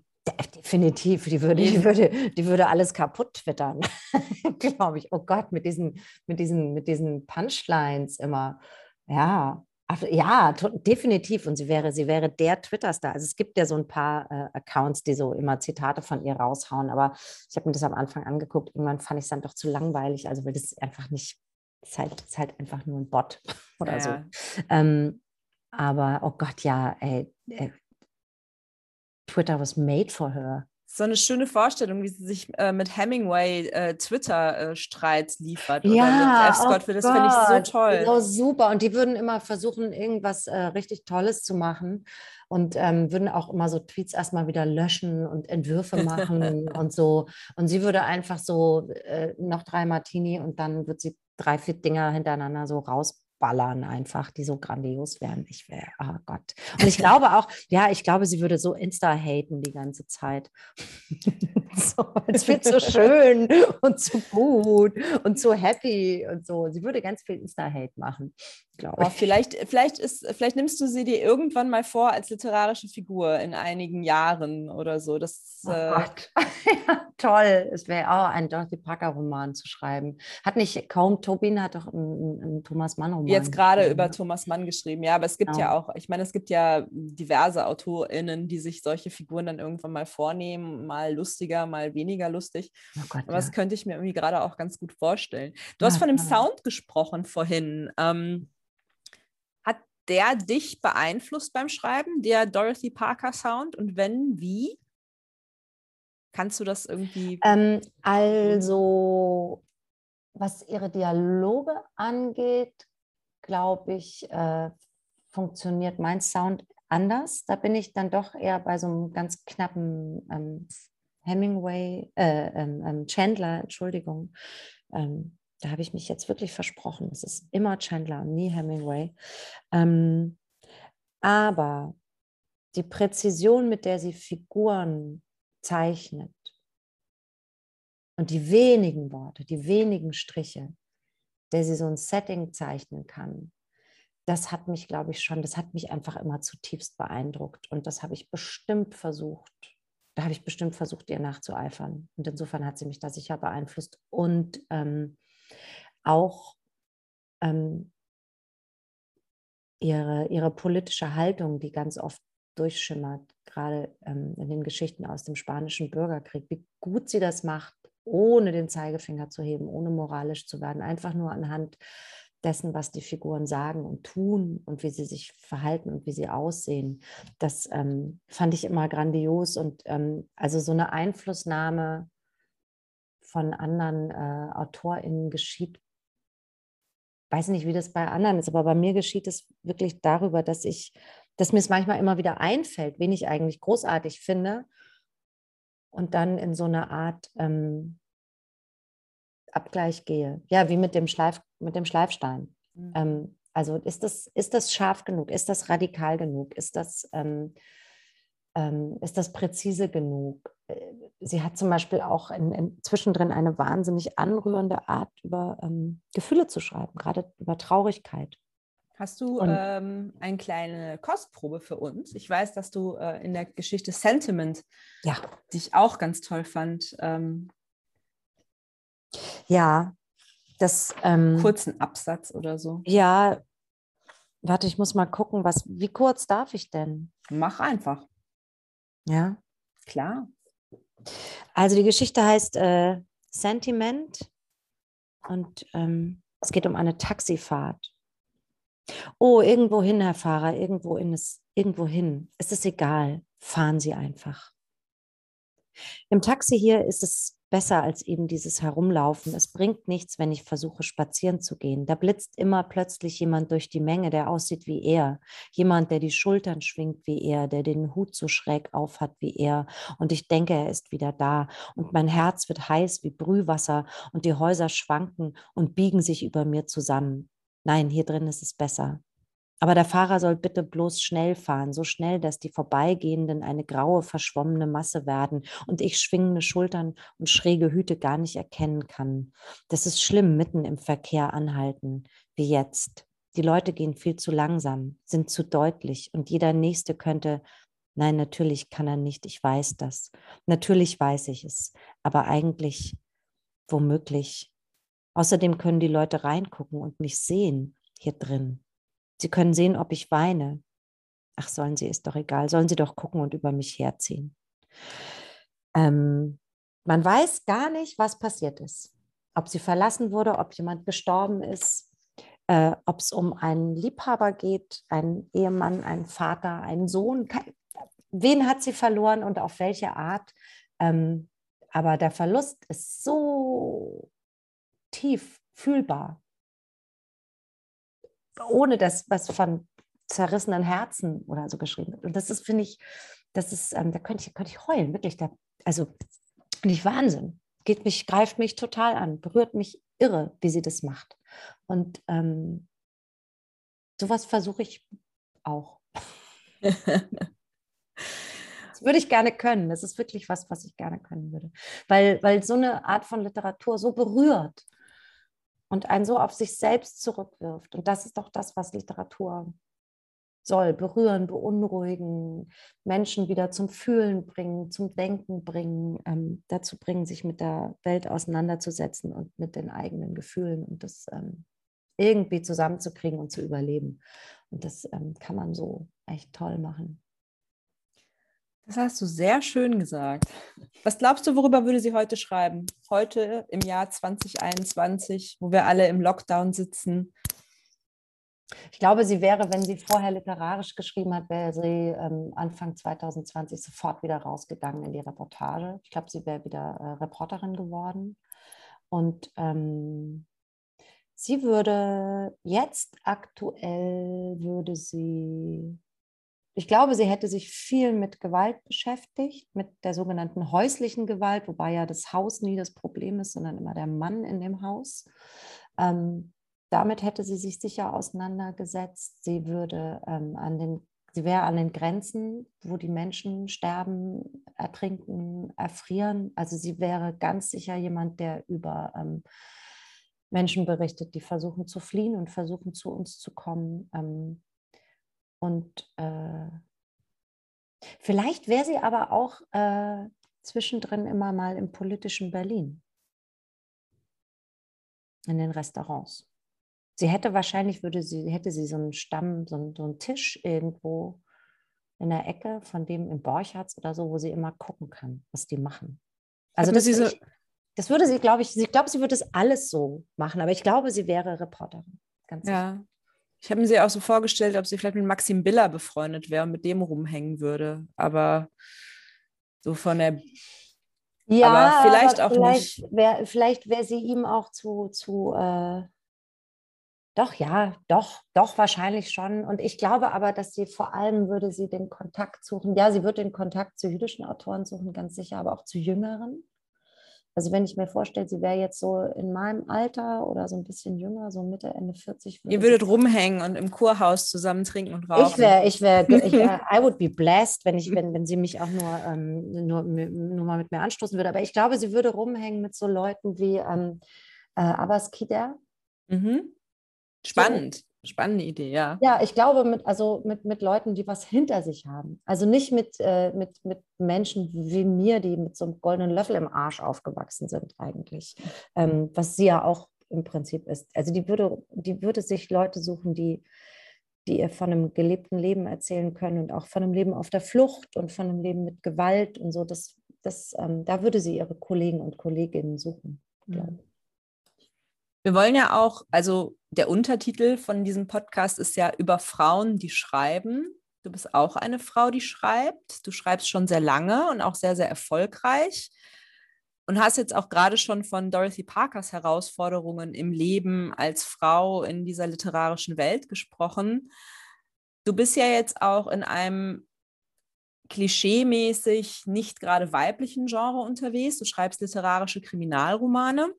Definitiv, die würde, die würde, die würde alles kaputt twittern, glaube ich. Oh Gott, mit diesen, mit diesen, mit diesen Punchlines immer. Ja, ja, definitiv. Und sie wäre, sie wäre der Twitter-Star. Also es gibt ja so ein paar äh, Accounts, die so immer Zitate von ihr raushauen. Aber ich habe mir das am Anfang angeguckt. Irgendwann fand ich es dann doch zu langweilig. Also weil das einfach nicht, es ist halt, ist halt einfach nur ein Bot oder ja. so. Ähm, aber oh Gott, ja, ey, ey, Twitter was made for her so eine schöne Vorstellung, wie sie sich äh, mit Hemingway äh, Twitter-Streits äh, liefert ja, oder mit F. Scott. Oh das finde ich so toll. Genau, super. Und die würden immer versuchen, irgendwas äh, richtig Tolles zu machen und ähm, würden auch immer so Tweets erstmal wieder löschen und Entwürfe machen und so. Und sie würde einfach so äh, noch drei Martini und dann wird sie drei, vier Dinger hintereinander so raus ballern einfach, die so grandios wären. Ich wäre, oh Gott. Und ich glaube auch, ja, ich glaube, sie würde so Insta haten die ganze Zeit. so, es wird so schön und so gut und so happy und so. Sie würde ganz viel Insta-Hate machen glaube ich. vielleicht, vielleicht, ist, vielleicht nimmst du sie dir irgendwann mal vor als literarische Figur in einigen Jahren oder so. Das, oh äh, ja, toll. Es wäre auch ein Dorothy Parker-Roman zu schreiben. Hat nicht kaum Tobin hat doch einen, einen Thomas Mann-Roman. Jetzt gerade über Thomas Mann geschrieben, ja, aber es gibt genau. ja auch, ich meine, es gibt ja diverse AutorInnen, die sich solche Figuren dann irgendwann mal vornehmen, mal lustiger, mal weniger lustig. Oh Gott, aber ja. das könnte ich mir irgendwie gerade auch ganz gut vorstellen. Du ja, hast von dem Sound gesprochen vorhin. Ähm, der dich beeinflusst beim Schreiben, der Dorothy Parker Sound? Und wenn, wie? Kannst du das irgendwie? Ähm, also, was ihre Dialoge angeht, glaube ich, äh, funktioniert mein Sound anders. Da bin ich dann doch eher bei so einem ganz knappen ähm, Hemingway, äh, ähm, ähm Chandler, Entschuldigung, ähm, da habe ich mich jetzt wirklich versprochen. Es ist immer Chandler und nie Hemingway. Ähm, aber die Präzision, mit der sie Figuren zeichnet und die wenigen Worte, die wenigen Striche, der sie so ein Setting zeichnen kann, das hat mich, glaube ich, schon, das hat mich einfach immer zutiefst beeindruckt. Und das habe ich bestimmt versucht, da habe ich bestimmt versucht, ihr nachzueifern. Und insofern hat sie mich da sicher beeinflusst. Und ähm, auch ähm, ihre, ihre politische Haltung, die ganz oft durchschimmert, gerade ähm, in den Geschichten aus dem spanischen Bürgerkrieg, wie gut sie das macht, ohne den Zeigefinger zu heben, ohne moralisch zu werden, einfach nur anhand dessen, was die Figuren sagen und tun und wie sie sich verhalten und wie sie aussehen. Das ähm, fand ich immer grandios und ähm, also so eine Einflussnahme von anderen äh, AutorInnen geschieht. Weiß nicht, wie das bei anderen ist, aber bei mir geschieht es wirklich darüber, dass ich, dass mir es manchmal immer wieder einfällt, wen ich eigentlich großartig finde und dann in so eine Art ähm, Abgleich gehe. Ja, wie mit dem, Schleif, mit dem Schleifstein. Mhm. Ähm, also ist das, ist das scharf genug? Ist das radikal genug? Ist das, ähm, ähm, ist das präzise genug? Äh, sie hat zum Beispiel auch in, in zwischendrin eine wahnsinnig anrührende Art, über ähm, Gefühle zu schreiben, gerade über Traurigkeit. Hast du ähm, eine kleine Kostprobe für uns? Ich weiß, dass du äh, in der Geschichte Sentiment, ja. die ich auch ganz toll fand. Ähm, ja, das. Ähm, kurzen Absatz oder so. Ja, warte, ich muss mal gucken, was, wie kurz darf ich denn? Mach einfach. Ja. Klar. Also die Geschichte heißt äh, Sentiment und ähm, es geht um eine Taxifahrt. Oh, irgendwo hin, Herr Fahrer, irgendwo, in es, irgendwo hin. Es ist egal, fahren Sie einfach. Im Taxi hier ist es besser als eben dieses Herumlaufen. Es bringt nichts, wenn ich versuche, spazieren zu gehen. Da blitzt immer plötzlich jemand durch die Menge, der aussieht wie er. Jemand, der die Schultern schwingt wie er, der den Hut so schräg aufhat wie er. Und ich denke, er ist wieder da. Und mein Herz wird heiß wie Brühwasser und die Häuser schwanken und biegen sich über mir zusammen. Nein, hier drin ist es besser. Aber der Fahrer soll bitte bloß schnell fahren, so schnell, dass die Vorbeigehenden eine graue, verschwommene Masse werden und ich schwingende Schultern und schräge Hüte gar nicht erkennen kann. Das ist schlimm, mitten im Verkehr anhalten, wie jetzt. Die Leute gehen viel zu langsam, sind zu deutlich und jeder Nächste könnte, nein, natürlich kann er nicht, ich weiß das. Natürlich weiß ich es, aber eigentlich womöglich. Außerdem können die Leute reingucken und mich sehen hier drin. Sie können sehen, ob ich weine. Ach, sollen sie, ist doch egal. Sollen sie doch gucken und über mich herziehen. Ähm, man weiß gar nicht, was passiert ist. Ob sie verlassen wurde, ob jemand gestorben ist, äh, ob es um einen Liebhaber geht, einen Ehemann, einen Vater, einen Sohn. Wen hat sie verloren und auf welche Art? Ähm, aber der Verlust ist so tief fühlbar ohne das, was von zerrissenen Herzen oder so geschrieben wird. Und das ist, finde ich, das ist, ähm, da könnte ich, könnte ich heulen, wirklich. Da, also nicht Wahnsinn. Geht mich, greift mich total an, berührt mich irre, wie sie das macht. Und ähm, sowas versuche ich auch. das würde ich gerne können. Das ist wirklich was, was ich gerne können würde. Weil, weil so eine Art von Literatur so berührt und einen so auf sich selbst zurückwirft. Und das ist doch das, was Literatur soll. Berühren, beunruhigen, Menschen wieder zum Fühlen bringen, zum Denken bringen, ähm, dazu bringen, sich mit der Welt auseinanderzusetzen und mit den eigenen Gefühlen und das ähm, irgendwie zusammenzukriegen und zu überleben. Und das ähm, kann man so echt toll machen. Das hast du sehr schön gesagt. Was glaubst du, worüber würde sie heute schreiben? Heute im Jahr 2021, wo wir alle im Lockdown sitzen? Ich glaube, sie wäre, wenn sie vorher literarisch geschrieben hat, wäre sie ähm, Anfang 2020 sofort wieder rausgegangen in die Reportage. Ich glaube, sie wäre wieder äh, Reporterin geworden. Und ähm, sie würde jetzt aktuell, würde sie ich glaube, sie hätte sich viel mit Gewalt beschäftigt, mit der sogenannten häuslichen Gewalt, wobei ja das Haus nie das Problem ist, sondern immer der Mann in dem Haus. Ähm, damit hätte sie sich sicher auseinandergesetzt. Sie würde ähm, an den, sie wäre an den Grenzen, wo die Menschen sterben, ertrinken, erfrieren. Also sie wäre ganz sicher jemand, der über ähm, Menschen berichtet, die versuchen zu fliehen und versuchen zu uns zu kommen. Ähm, und äh, vielleicht wäre sie aber auch äh, zwischendrin immer mal im politischen Berlin, in den Restaurants. Sie hätte wahrscheinlich, würde sie, hätte sie so einen Stamm, so einen, so einen Tisch irgendwo in der Ecke, von dem im Borchards oder so, wo sie immer gucken kann, was die machen. Also das, diese... ich, das würde sie, glaube ich, ich glaube, sie würde es alles so machen, aber ich glaube, sie wäre Reporterin. Ganz ja. Sicher. Ich habe mir sie auch so vorgestellt, ob sie vielleicht mit Maxim Biller befreundet wäre und mit dem rumhängen würde. Aber so von der. Ja, aber vielleicht aber auch vielleicht nicht. Wär, vielleicht wäre sie ihm auch zu. zu äh, doch, ja, doch, doch, wahrscheinlich schon. Und ich glaube aber, dass sie vor allem würde sie den Kontakt suchen. Ja, sie würde den Kontakt zu jüdischen Autoren suchen, ganz sicher, aber auch zu jüngeren. Also wenn ich mir vorstelle, sie wäre jetzt so in meinem Alter oder so ein bisschen jünger, so Mitte, Ende 40. Würde Ihr würdet rumhängen und im Kurhaus zusammen trinken und rauchen. Ich wäre, ich wäre, wär, I would be blessed, wenn ich, wenn, wenn sie mich auch nur, ähm, nur, nur mal mit mir anstoßen würde. Aber ich glaube, sie würde rumhängen mit so Leuten wie ähm, äh, Abbas Kider. Mhm. Spannend spannende Idee, ja. Ja, ich glaube, mit, also mit, mit Leuten, die was hinter sich haben. Also nicht mit, äh, mit, mit Menschen wie mir, die mit so einem goldenen Löffel im Arsch aufgewachsen sind, eigentlich. Ähm, was sie ja auch im Prinzip ist. Also die würde, die würde sich Leute suchen, die, die ihr von einem gelebten Leben erzählen können und auch von einem Leben auf der Flucht und von einem Leben mit Gewalt und so. Das, das, ähm, da würde sie ihre Kollegen und Kolleginnen suchen, glaube ich. Wir wollen ja auch, also der Untertitel von diesem Podcast ist ja über Frauen, die schreiben. Du bist auch eine Frau, die schreibt. Du schreibst schon sehr lange und auch sehr, sehr erfolgreich. Und hast jetzt auch gerade schon von Dorothy Parkers Herausforderungen im Leben als Frau in dieser literarischen Welt gesprochen. Du bist ja jetzt auch in einem klischeemäßig nicht gerade weiblichen Genre unterwegs. Du schreibst literarische Kriminalromane.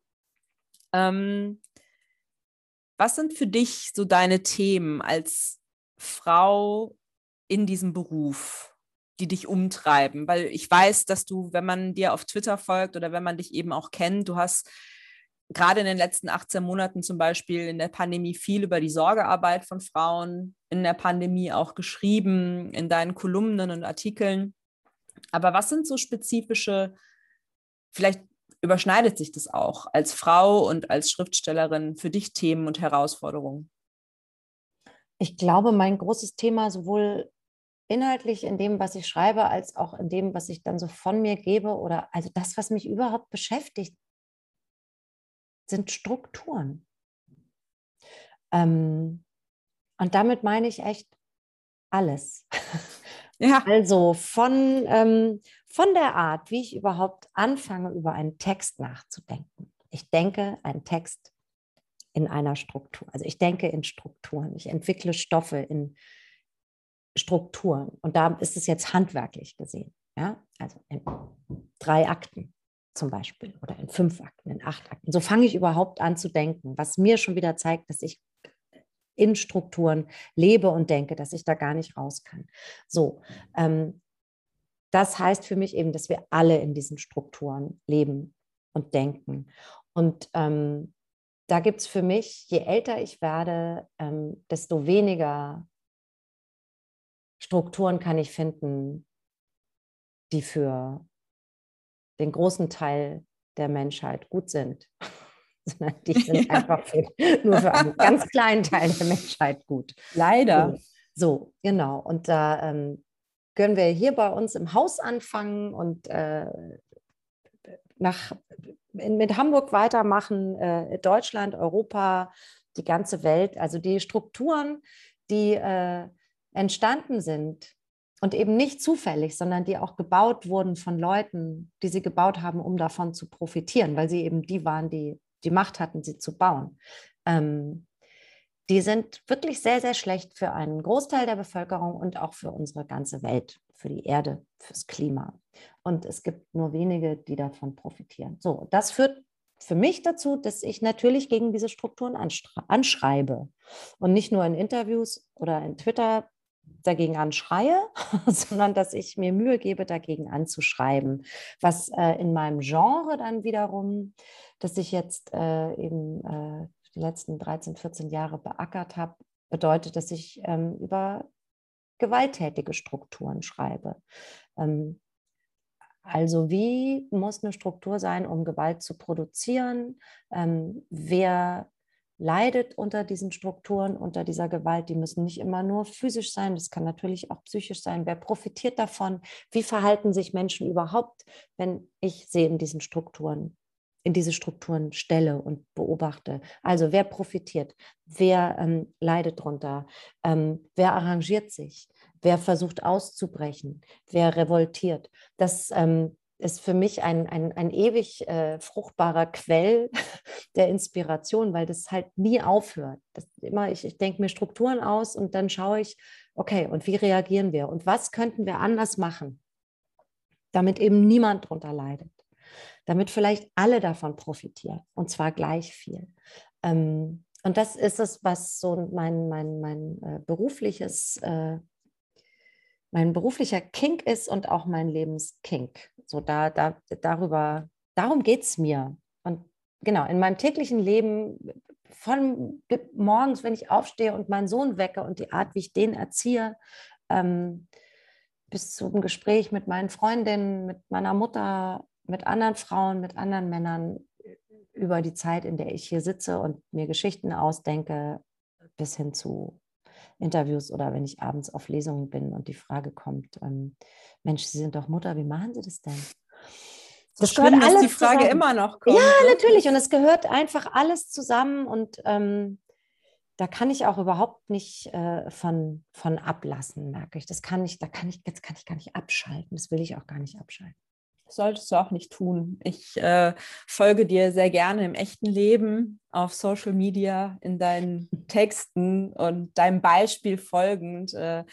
Ähm, was sind für dich so deine Themen als Frau in diesem Beruf, die dich umtreiben? Weil ich weiß, dass du, wenn man dir auf Twitter folgt oder wenn man dich eben auch kennt, du hast gerade in den letzten 18 Monaten zum Beispiel in der Pandemie viel über die Sorgearbeit von Frauen in der Pandemie auch geschrieben, in deinen Kolumnen und Artikeln. Aber was sind so spezifische, vielleicht überschneidet sich das auch als Frau und als Schriftstellerin für dich Themen und Herausforderungen? Ich glaube, mein großes Thema sowohl inhaltlich in dem, was ich schreibe, als auch in dem, was ich dann so von mir gebe oder also das, was mich überhaupt beschäftigt, sind Strukturen. Ähm, und damit meine ich echt alles. Ja. Also von, ähm, von der Art, wie ich überhaupt anfange, über einen Text nachzudenken. Ich denke einen Text in einer Struktur. Also ich denke in Strukturen. Ich entwickle Stoffe in Strukturen. Und da ist es jetzt handwerklich gesehen. Ja? Also in drei Akten zum Beispiel oder in fünf Akten, in acht Akten. So fange ich überhaupt an zu denken, was mir schon wieder zeigt, dass ich in Strukturen lebe und denke, dass ich da gar nicht raus kann. So, ähm, das heißt für mich eben, dass wir alle in diesen Strukturen leben und denken. Und ähm, da gibt es für mich, je älter ich werde, ähm, desto weniger Strukturen kann ich finden, die für den großen Teil der Menschheit gut sind. Sondern die sind ja. einfach für, nur für einen ganz kleinen Teil der Menschheit gut. Leider. So, genau. Und da ähm, können wir hier bei uns im Haus anfangen und äh, nach, in, mit Hamburg weitermachen, äh, Deutschland, Europa, die ganze Welt. Also die Strukturen, die äh, entstanden sind und eben nicht zufällig, sondern die auch gebaut wurden von Leuten, die sie gebaut haben, um davon zu profitieren, weil sie eben die waren, die die Macht hatten, sie zu bauen. Ähm, die sind wirklich sehr, sehr schlecht für einen Großteil der Bevölkerung und auch für unsere ganze Welt, für die Erde, fürs Klima. Und es gibt nur wenige, die davon profitieren. So, das führt für mich dazu, dass ich natürlich gegen diese Strukturen anschreibe und nicht nur in Interviews oder in Twitter dagegen anschreie, sondern dass ich mir Mühe gebe, dagegen anzuschreiben, was äh, in meinem Genre dann wiederum das ich jetzt äh, eben äh, die letzten 13, 14 Jahre beackert habe, bedeutet, dass ich ähm, über gewalttätige Strukturen schreibe. Ähm, also wie muss eine Struktur sein, um Gewalt zu produzieren? Ähm, wer leidet unter diesen Strukturen, unter dieser Gewalt? Die müssen nicht immer nur physisch sein, das kann natürlich auch psychisch sein. Wer profitiert davon? Wie verhalten sich Menschen überhaupt, wenn ich sie in diesen Strukturen in diese Strukturen stelle und beobachte. Also wer profitiert, wer ähm, leidet darunter, ähm, wer arrangiert sich, wer versucht auszubrechen, wer revoltiert. Das ähm, ist für mich ein, ein, ein ewig äh, fruchtbarer Quell der Inspiration, weil das halt nie aufhört. Das immer, ich, ich denke mir Strukturen aus und dann schaue ich, okay, und wie reagieren wir und was könnten wir anders machen, damit eben niemand darunter leidet damit vielleicht alle davon profitieren und zwar gleich viel. Ähm, und das ist es, was so mein, mein, mein äh, berufliches, äh, mein beruflicher Kink ist und auch mein Lebenskink. So da, da, darüber, darum geht es mir. Und genau, in meinem täglichen Leben, von morgens, wenn ich aufstehe und meinen Sohn wecke und die Art, wie ich den erziehe, ähm, bis zum Gespräch mit meinen Freundinnen, mit meiner Mutter, mit anderen Frauen, mit anderen Männern über die Zeit, in der ich hier sitze und mir Geschichten ausdenke, bis hin zu Interviews oder wenn ich abends auf Lesungen bin und die Frage kommt, ähm, Mensch, Sie sind doch Mutter, wie machen Sie das denn? Das gehört schlimm, alles dass die Frage zusammen. immer noch kommt. Ja, ne? natürlich. Und es gehört einfach alles zusammen und ähm, da kann ich auch überhaupt nicht äh, von, von ablassen, merke ich. Das kann ich, da kann ich, jetzt kann ich gar nicht abschalten. Das will ich auch gar nicht abschalten solltest du auch nicht tun. Ich äh, folge dir sehr gerne im echten Leben auf Social Media, in deinen Texten und deinem Beispiel folgend. Äh,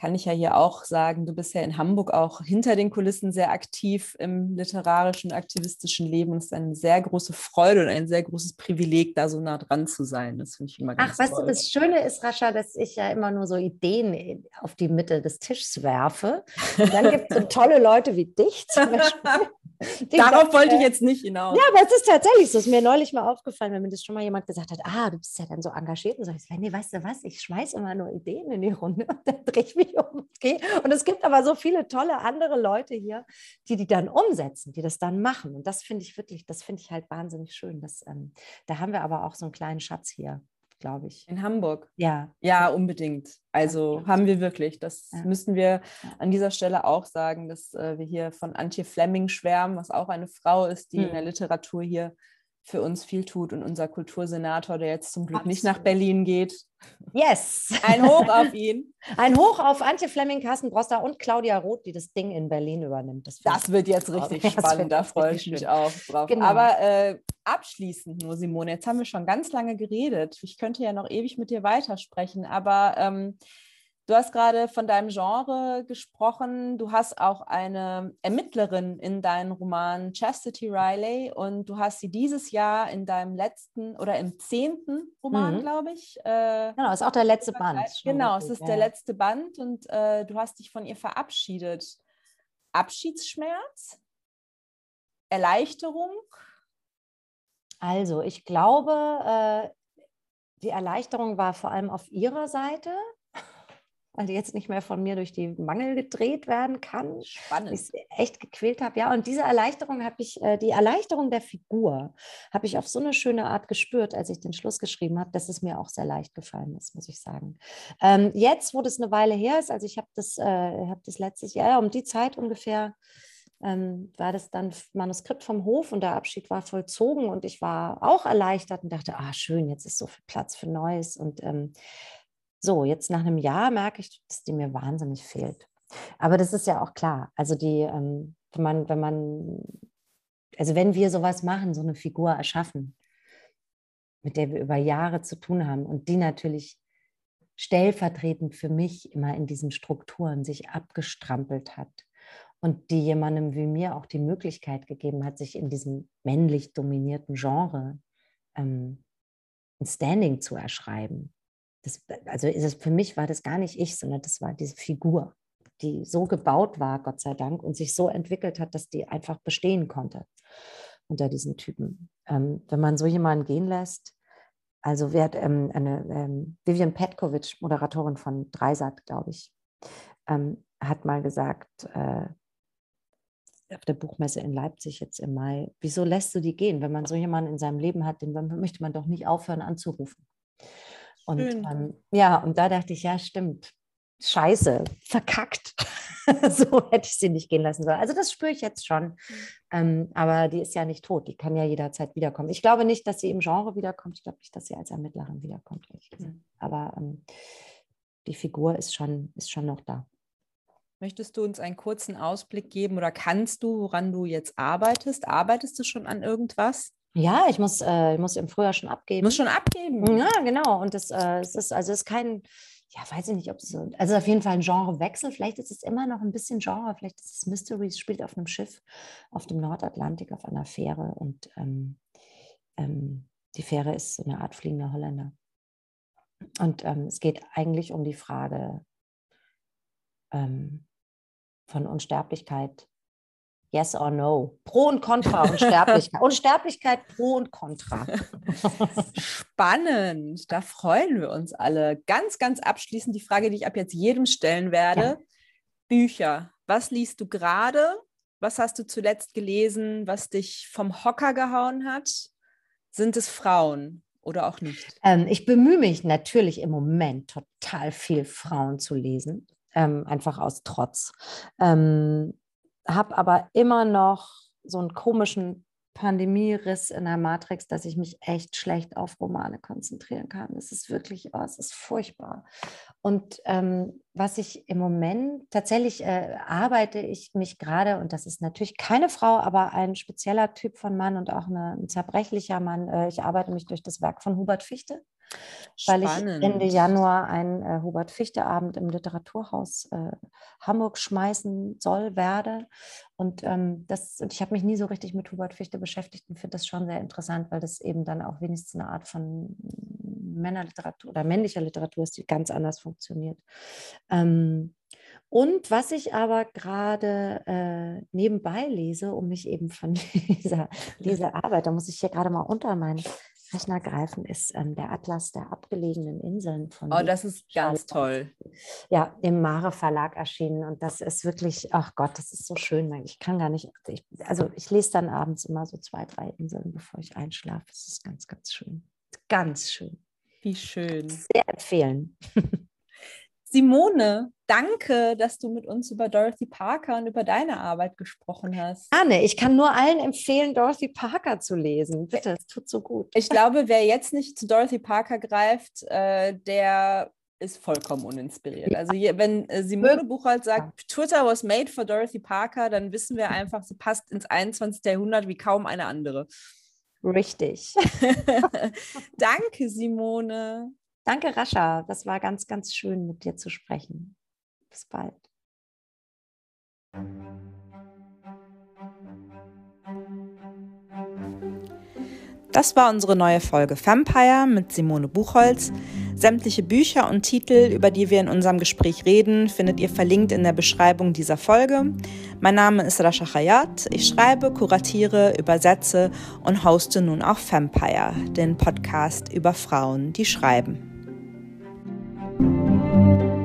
kann ich ja hier auch sagen, du bist ja in Hamburg auch hinter den Kulissen sehr aktiv im literarischen, aktivistischen Leben. Es ist eine sehr große Freude und ein sehr großes Privileg, da so nah dran zu sein. Das finde ich immer ganz Ach, weißt du, das Schöne ist, Rascha, dass ich ja immer nur so Ideen auf die Mitte des Tisches werfe. Und dann gibt es so tolle Leute wie dich zum Beispiel. Darauf wollte ich jetzt nicht hinaus. Ja, aber es ist tatsächlich so. Es ist mir neulich mal aufgefallen, wenn mir das schon mal jemand gesagt hat, ah, du bist ja dann so engagiert. Und so ich, nee, weißt du was, ich schmeiße immer nur Ideen in die Runde und dann drehe ich mich um und gehe. Und es gibt aber so viele tolle andere Leute hier, die die dann umsetzen, die das dann machen. Und das finde ich wirklich, das finde ich halt wahnsinnig schön. Das, ähm, da haben wir aber auch so einen kleinen Schatz hier glaube ich. In Hamburg? Ja. Ja, unbedingt. Also ja, haben wir wirklich. Das ja. müssen wir an dieser Stelle auch sagen, dass äh, wir hier von Antje Fleming schwärmen, was auch eine Frau ist, die hm. in der Literatur hier für uns viel tut und unser Kultursenator, der jetzt zum Glück Absolut. nicht nach Berlin geht. Yes. Ein Hoch auf ihn. Ein Hoch auf Antje Fleming, Carsten Broster und Claudia Roth, die das Ding in Berlin übernimmt. Das, das wird jetzt richtig spannend, da freue ich mich auch drauf. Genau. Aber äh, abschließend nur, Simone, jetzt haben wir schon ganz lange geredet. Ich könnte ja noch ewig mit dir weitersprechen, aber ähm, Du hast gerade von deinem Genre gesprochen. Du hast auch eine Ermittlerin in deinem Roman Chastity Riley und du hast sie dieses Jahr in deinem letzten oder im zehnten Roman, mhm. glaube ich. Äh, genau, ist auch der letzte Band. Genau, es ist ja. der letzte Band und äh, du hast dich von ihr verabschiedet. Abschiedsschmerz? Erleichterung? Also, ich glaube, äh, die Erleichterung war vor allem auf ihrer Seite weil die jetzt nicht mehr von mir durch die Mangel gedreht werden kann. Spannend. Ich echt gequält habe. Ja, und diese Erleichterung habe ich, äh, die Erleichterung der Figur habe ich auf so eine schöne Art gespürt, als ich den Schluss geschrieben habe, dass es mir auch sehr leicht gefallen ist, muss ich sagen. Ähm, jetzt, wo das eine Weile her ist, also ich habe das, äh, hab das letztes Jahr, um die Zeit ungefähr, ähm, war das dann Manuskript vom Hof und der Abschied war vollzogen und ich war auch erleichtert und dachte, ah schön, jetzt ist so viel Platz für Neues und ähm, so, jetzt nach einem Jahr merke ich, dass die mir wahnsinnig fehlt. Aber das ist ja auch klar. Also die, ähm, wenn man, wenn man, also wenn wir sowas machen, so eine Figur erschaffen, mit der wir über Jahre zu tun haben und die natürlich stellvertretend für mich immer in diesen Strukturen sich abgestrampelt hat und die jemandem wie mir auch die Möglichkeit gegeben hat, sich in diesem männlich dominierten Genre ähm, ein Standing zu erschreiben das, also ist es, für mich war das gar nicht ich, sondern das war diese Figur, die so gebaut war, Gott sei Dank, und sich so entwickelt hat, dass die einfach bestehen konnte unter diesen Typen. Ähm, wenn man so jemanden gehen lässt, also wer hat ähm, eine ähm, Vivian Petkovic, Moderatorin von Dreisat, glaube ich, ähm, hat mal gesagt, äh, auf der Buchmesse in Leipzig jetzt im Mai, wieso lässt du die gehen? Wenn man so jemanden in seinem Leben hat, den möchte man doch nicht aufhören anzurufen. Und ähm, ja, und da dachte ich, ja, stimmt. Scheiße, verkackt. so hätte ich sie nicht gehen lassen sollen. Also das spüre ich jetzt schon. Mhm. Ähm, aber die ist ja nicht tot. Die kann ja jederzeit wiederkommen. Ich glaube nicht, dass sie im Genre wiederkommt. Ich glaube nicht, dass sie als Ermittlerin wiederkommt. Mhm. Aber ähm, die Figur ist schon, ist schon noch da. Möchtest du uns einen kurzen Ausblick geben oder kannst du, woran du jetzt arbeitest? Arbeitest du schon an irgendwas? Ja, ich muss, äh, ich muss im Frühjahr schon abgeben. Muss schon abgeben. Ja, genau. Und das, äh, es ist, also es ist kein, ja, weiß ich nicht, ob es so, also auf jeden Fall ein Genrewechsel. Vielleicht ist es immer noch ein bisschen Genre. Vielleicht ist es Mystery, es spielt auf einem Schiff auf dem Nordatlantik auf einer Fähre und ähm, ähm, die Fähre ist so eine Art fliegender Holländer. Und ähm, es geht eigentlich um die Frage ähm, von Unsterblichkeit Yes or no. Pro und Contra Unsterblichkeit. Unsterblichkeit pro und Contra. Spannend. Da freuen wir uns alle. Ganz, ganz abschließend die Frage, die ich ab jetzt jedem stellen werde. Ja. Bücher. Was liest du gerade? Was hast du zuletzt gelesen, was dich vom Hocker gehauen hat? Sind es Frauen oder auch nicht? Ähm, ich bemühe mich natürlich im Moment total viel Frauen zu lesen. Ähm, einfach aus Trotz. Ähm, habe aber immer noch so einen komischen Pandemieriss in der Matrix, dass ich mich echt schlecht auf Romane konzentrieren kann. Es ist wirklich, oh, es ist furchtbar. Und ähm, was ich im Moment tatsächlich äh, arbeite ich mich gerade, und das ist natürlich keine Frau, aber ein spezieller Typ von Mann und auch eine, ein zerbrechlicher Mann. Äh, ich arbeite mich durch das Werk von Hubert Fichte weil ich Ende Januar einen äh, Hubert Fichte-Abend im Literaturhaus äh, Hamburg schmeißen soll, werde. Und, ähm, das, und ich habe mich nie so richtig mit Hubert Fichte beschäftigt und finde das schon sehr interessant, weil das eben dann auch wenigstens eine Art von Männerliteratur oder männlicher Literatur ist, die ganz anders funktioniert. Ähm, und was ich aber gerade äh, nebenbei lese, um mich eben von dieser, dieser Arbeit, da muss ich hier gerade mal unter meinen Rechner greifen, ist ähm, der Atlas der abgelegenen Inseln von. Oh, das ist ganz toll. Ja, im Mare Verlag erschienen. Und das ist wirklich, ach Gott, das ist so schön. Ich kann gar nicht, ich, also ich lese dann abends immer so zwei, drei Inseln, bevor ich einschlafe. Das ist ganz, ganz schön. Ganz schön. Wie schön. Sehr empfehlen. Simone, danke, dass du mit uns über Dorothy Parker und über deine Arbeit gesprochen hast. Anne, ich kann nur allen empfehlen, Dorothy Parker zu lesen. Bitte, es tut so gut. Ich glaube, wer jetzt nicht zu Dorothy Parker greift, äh, der ist vollkommen uninspiriert. Also hier, wenn äh, Simone Buchholz sagt, Twitter was made for Dorothy Parker, dann wissen wir einfach, sie passt ins 21. Jahrhundert wie kaum eine andere. Richtig. Danke, Simone. Danke, Rascha. Das war ganz, ganz schön, mit dir zu sprechen. Bis bald. Das war unsere neue Folge Vampire mit Simone Buchholz. Sämtliche Bücher und Titel, über die wir in unserem Gespräch reden, findet ihr verlinkt in der Beschreibung dieser Folge. Mein Name ist Rasha Khayat. Ich schreibe, kuratiere, übersetze und hoste nun auch Vampire, den Podcast über Frauen, die schreiben. Thank you.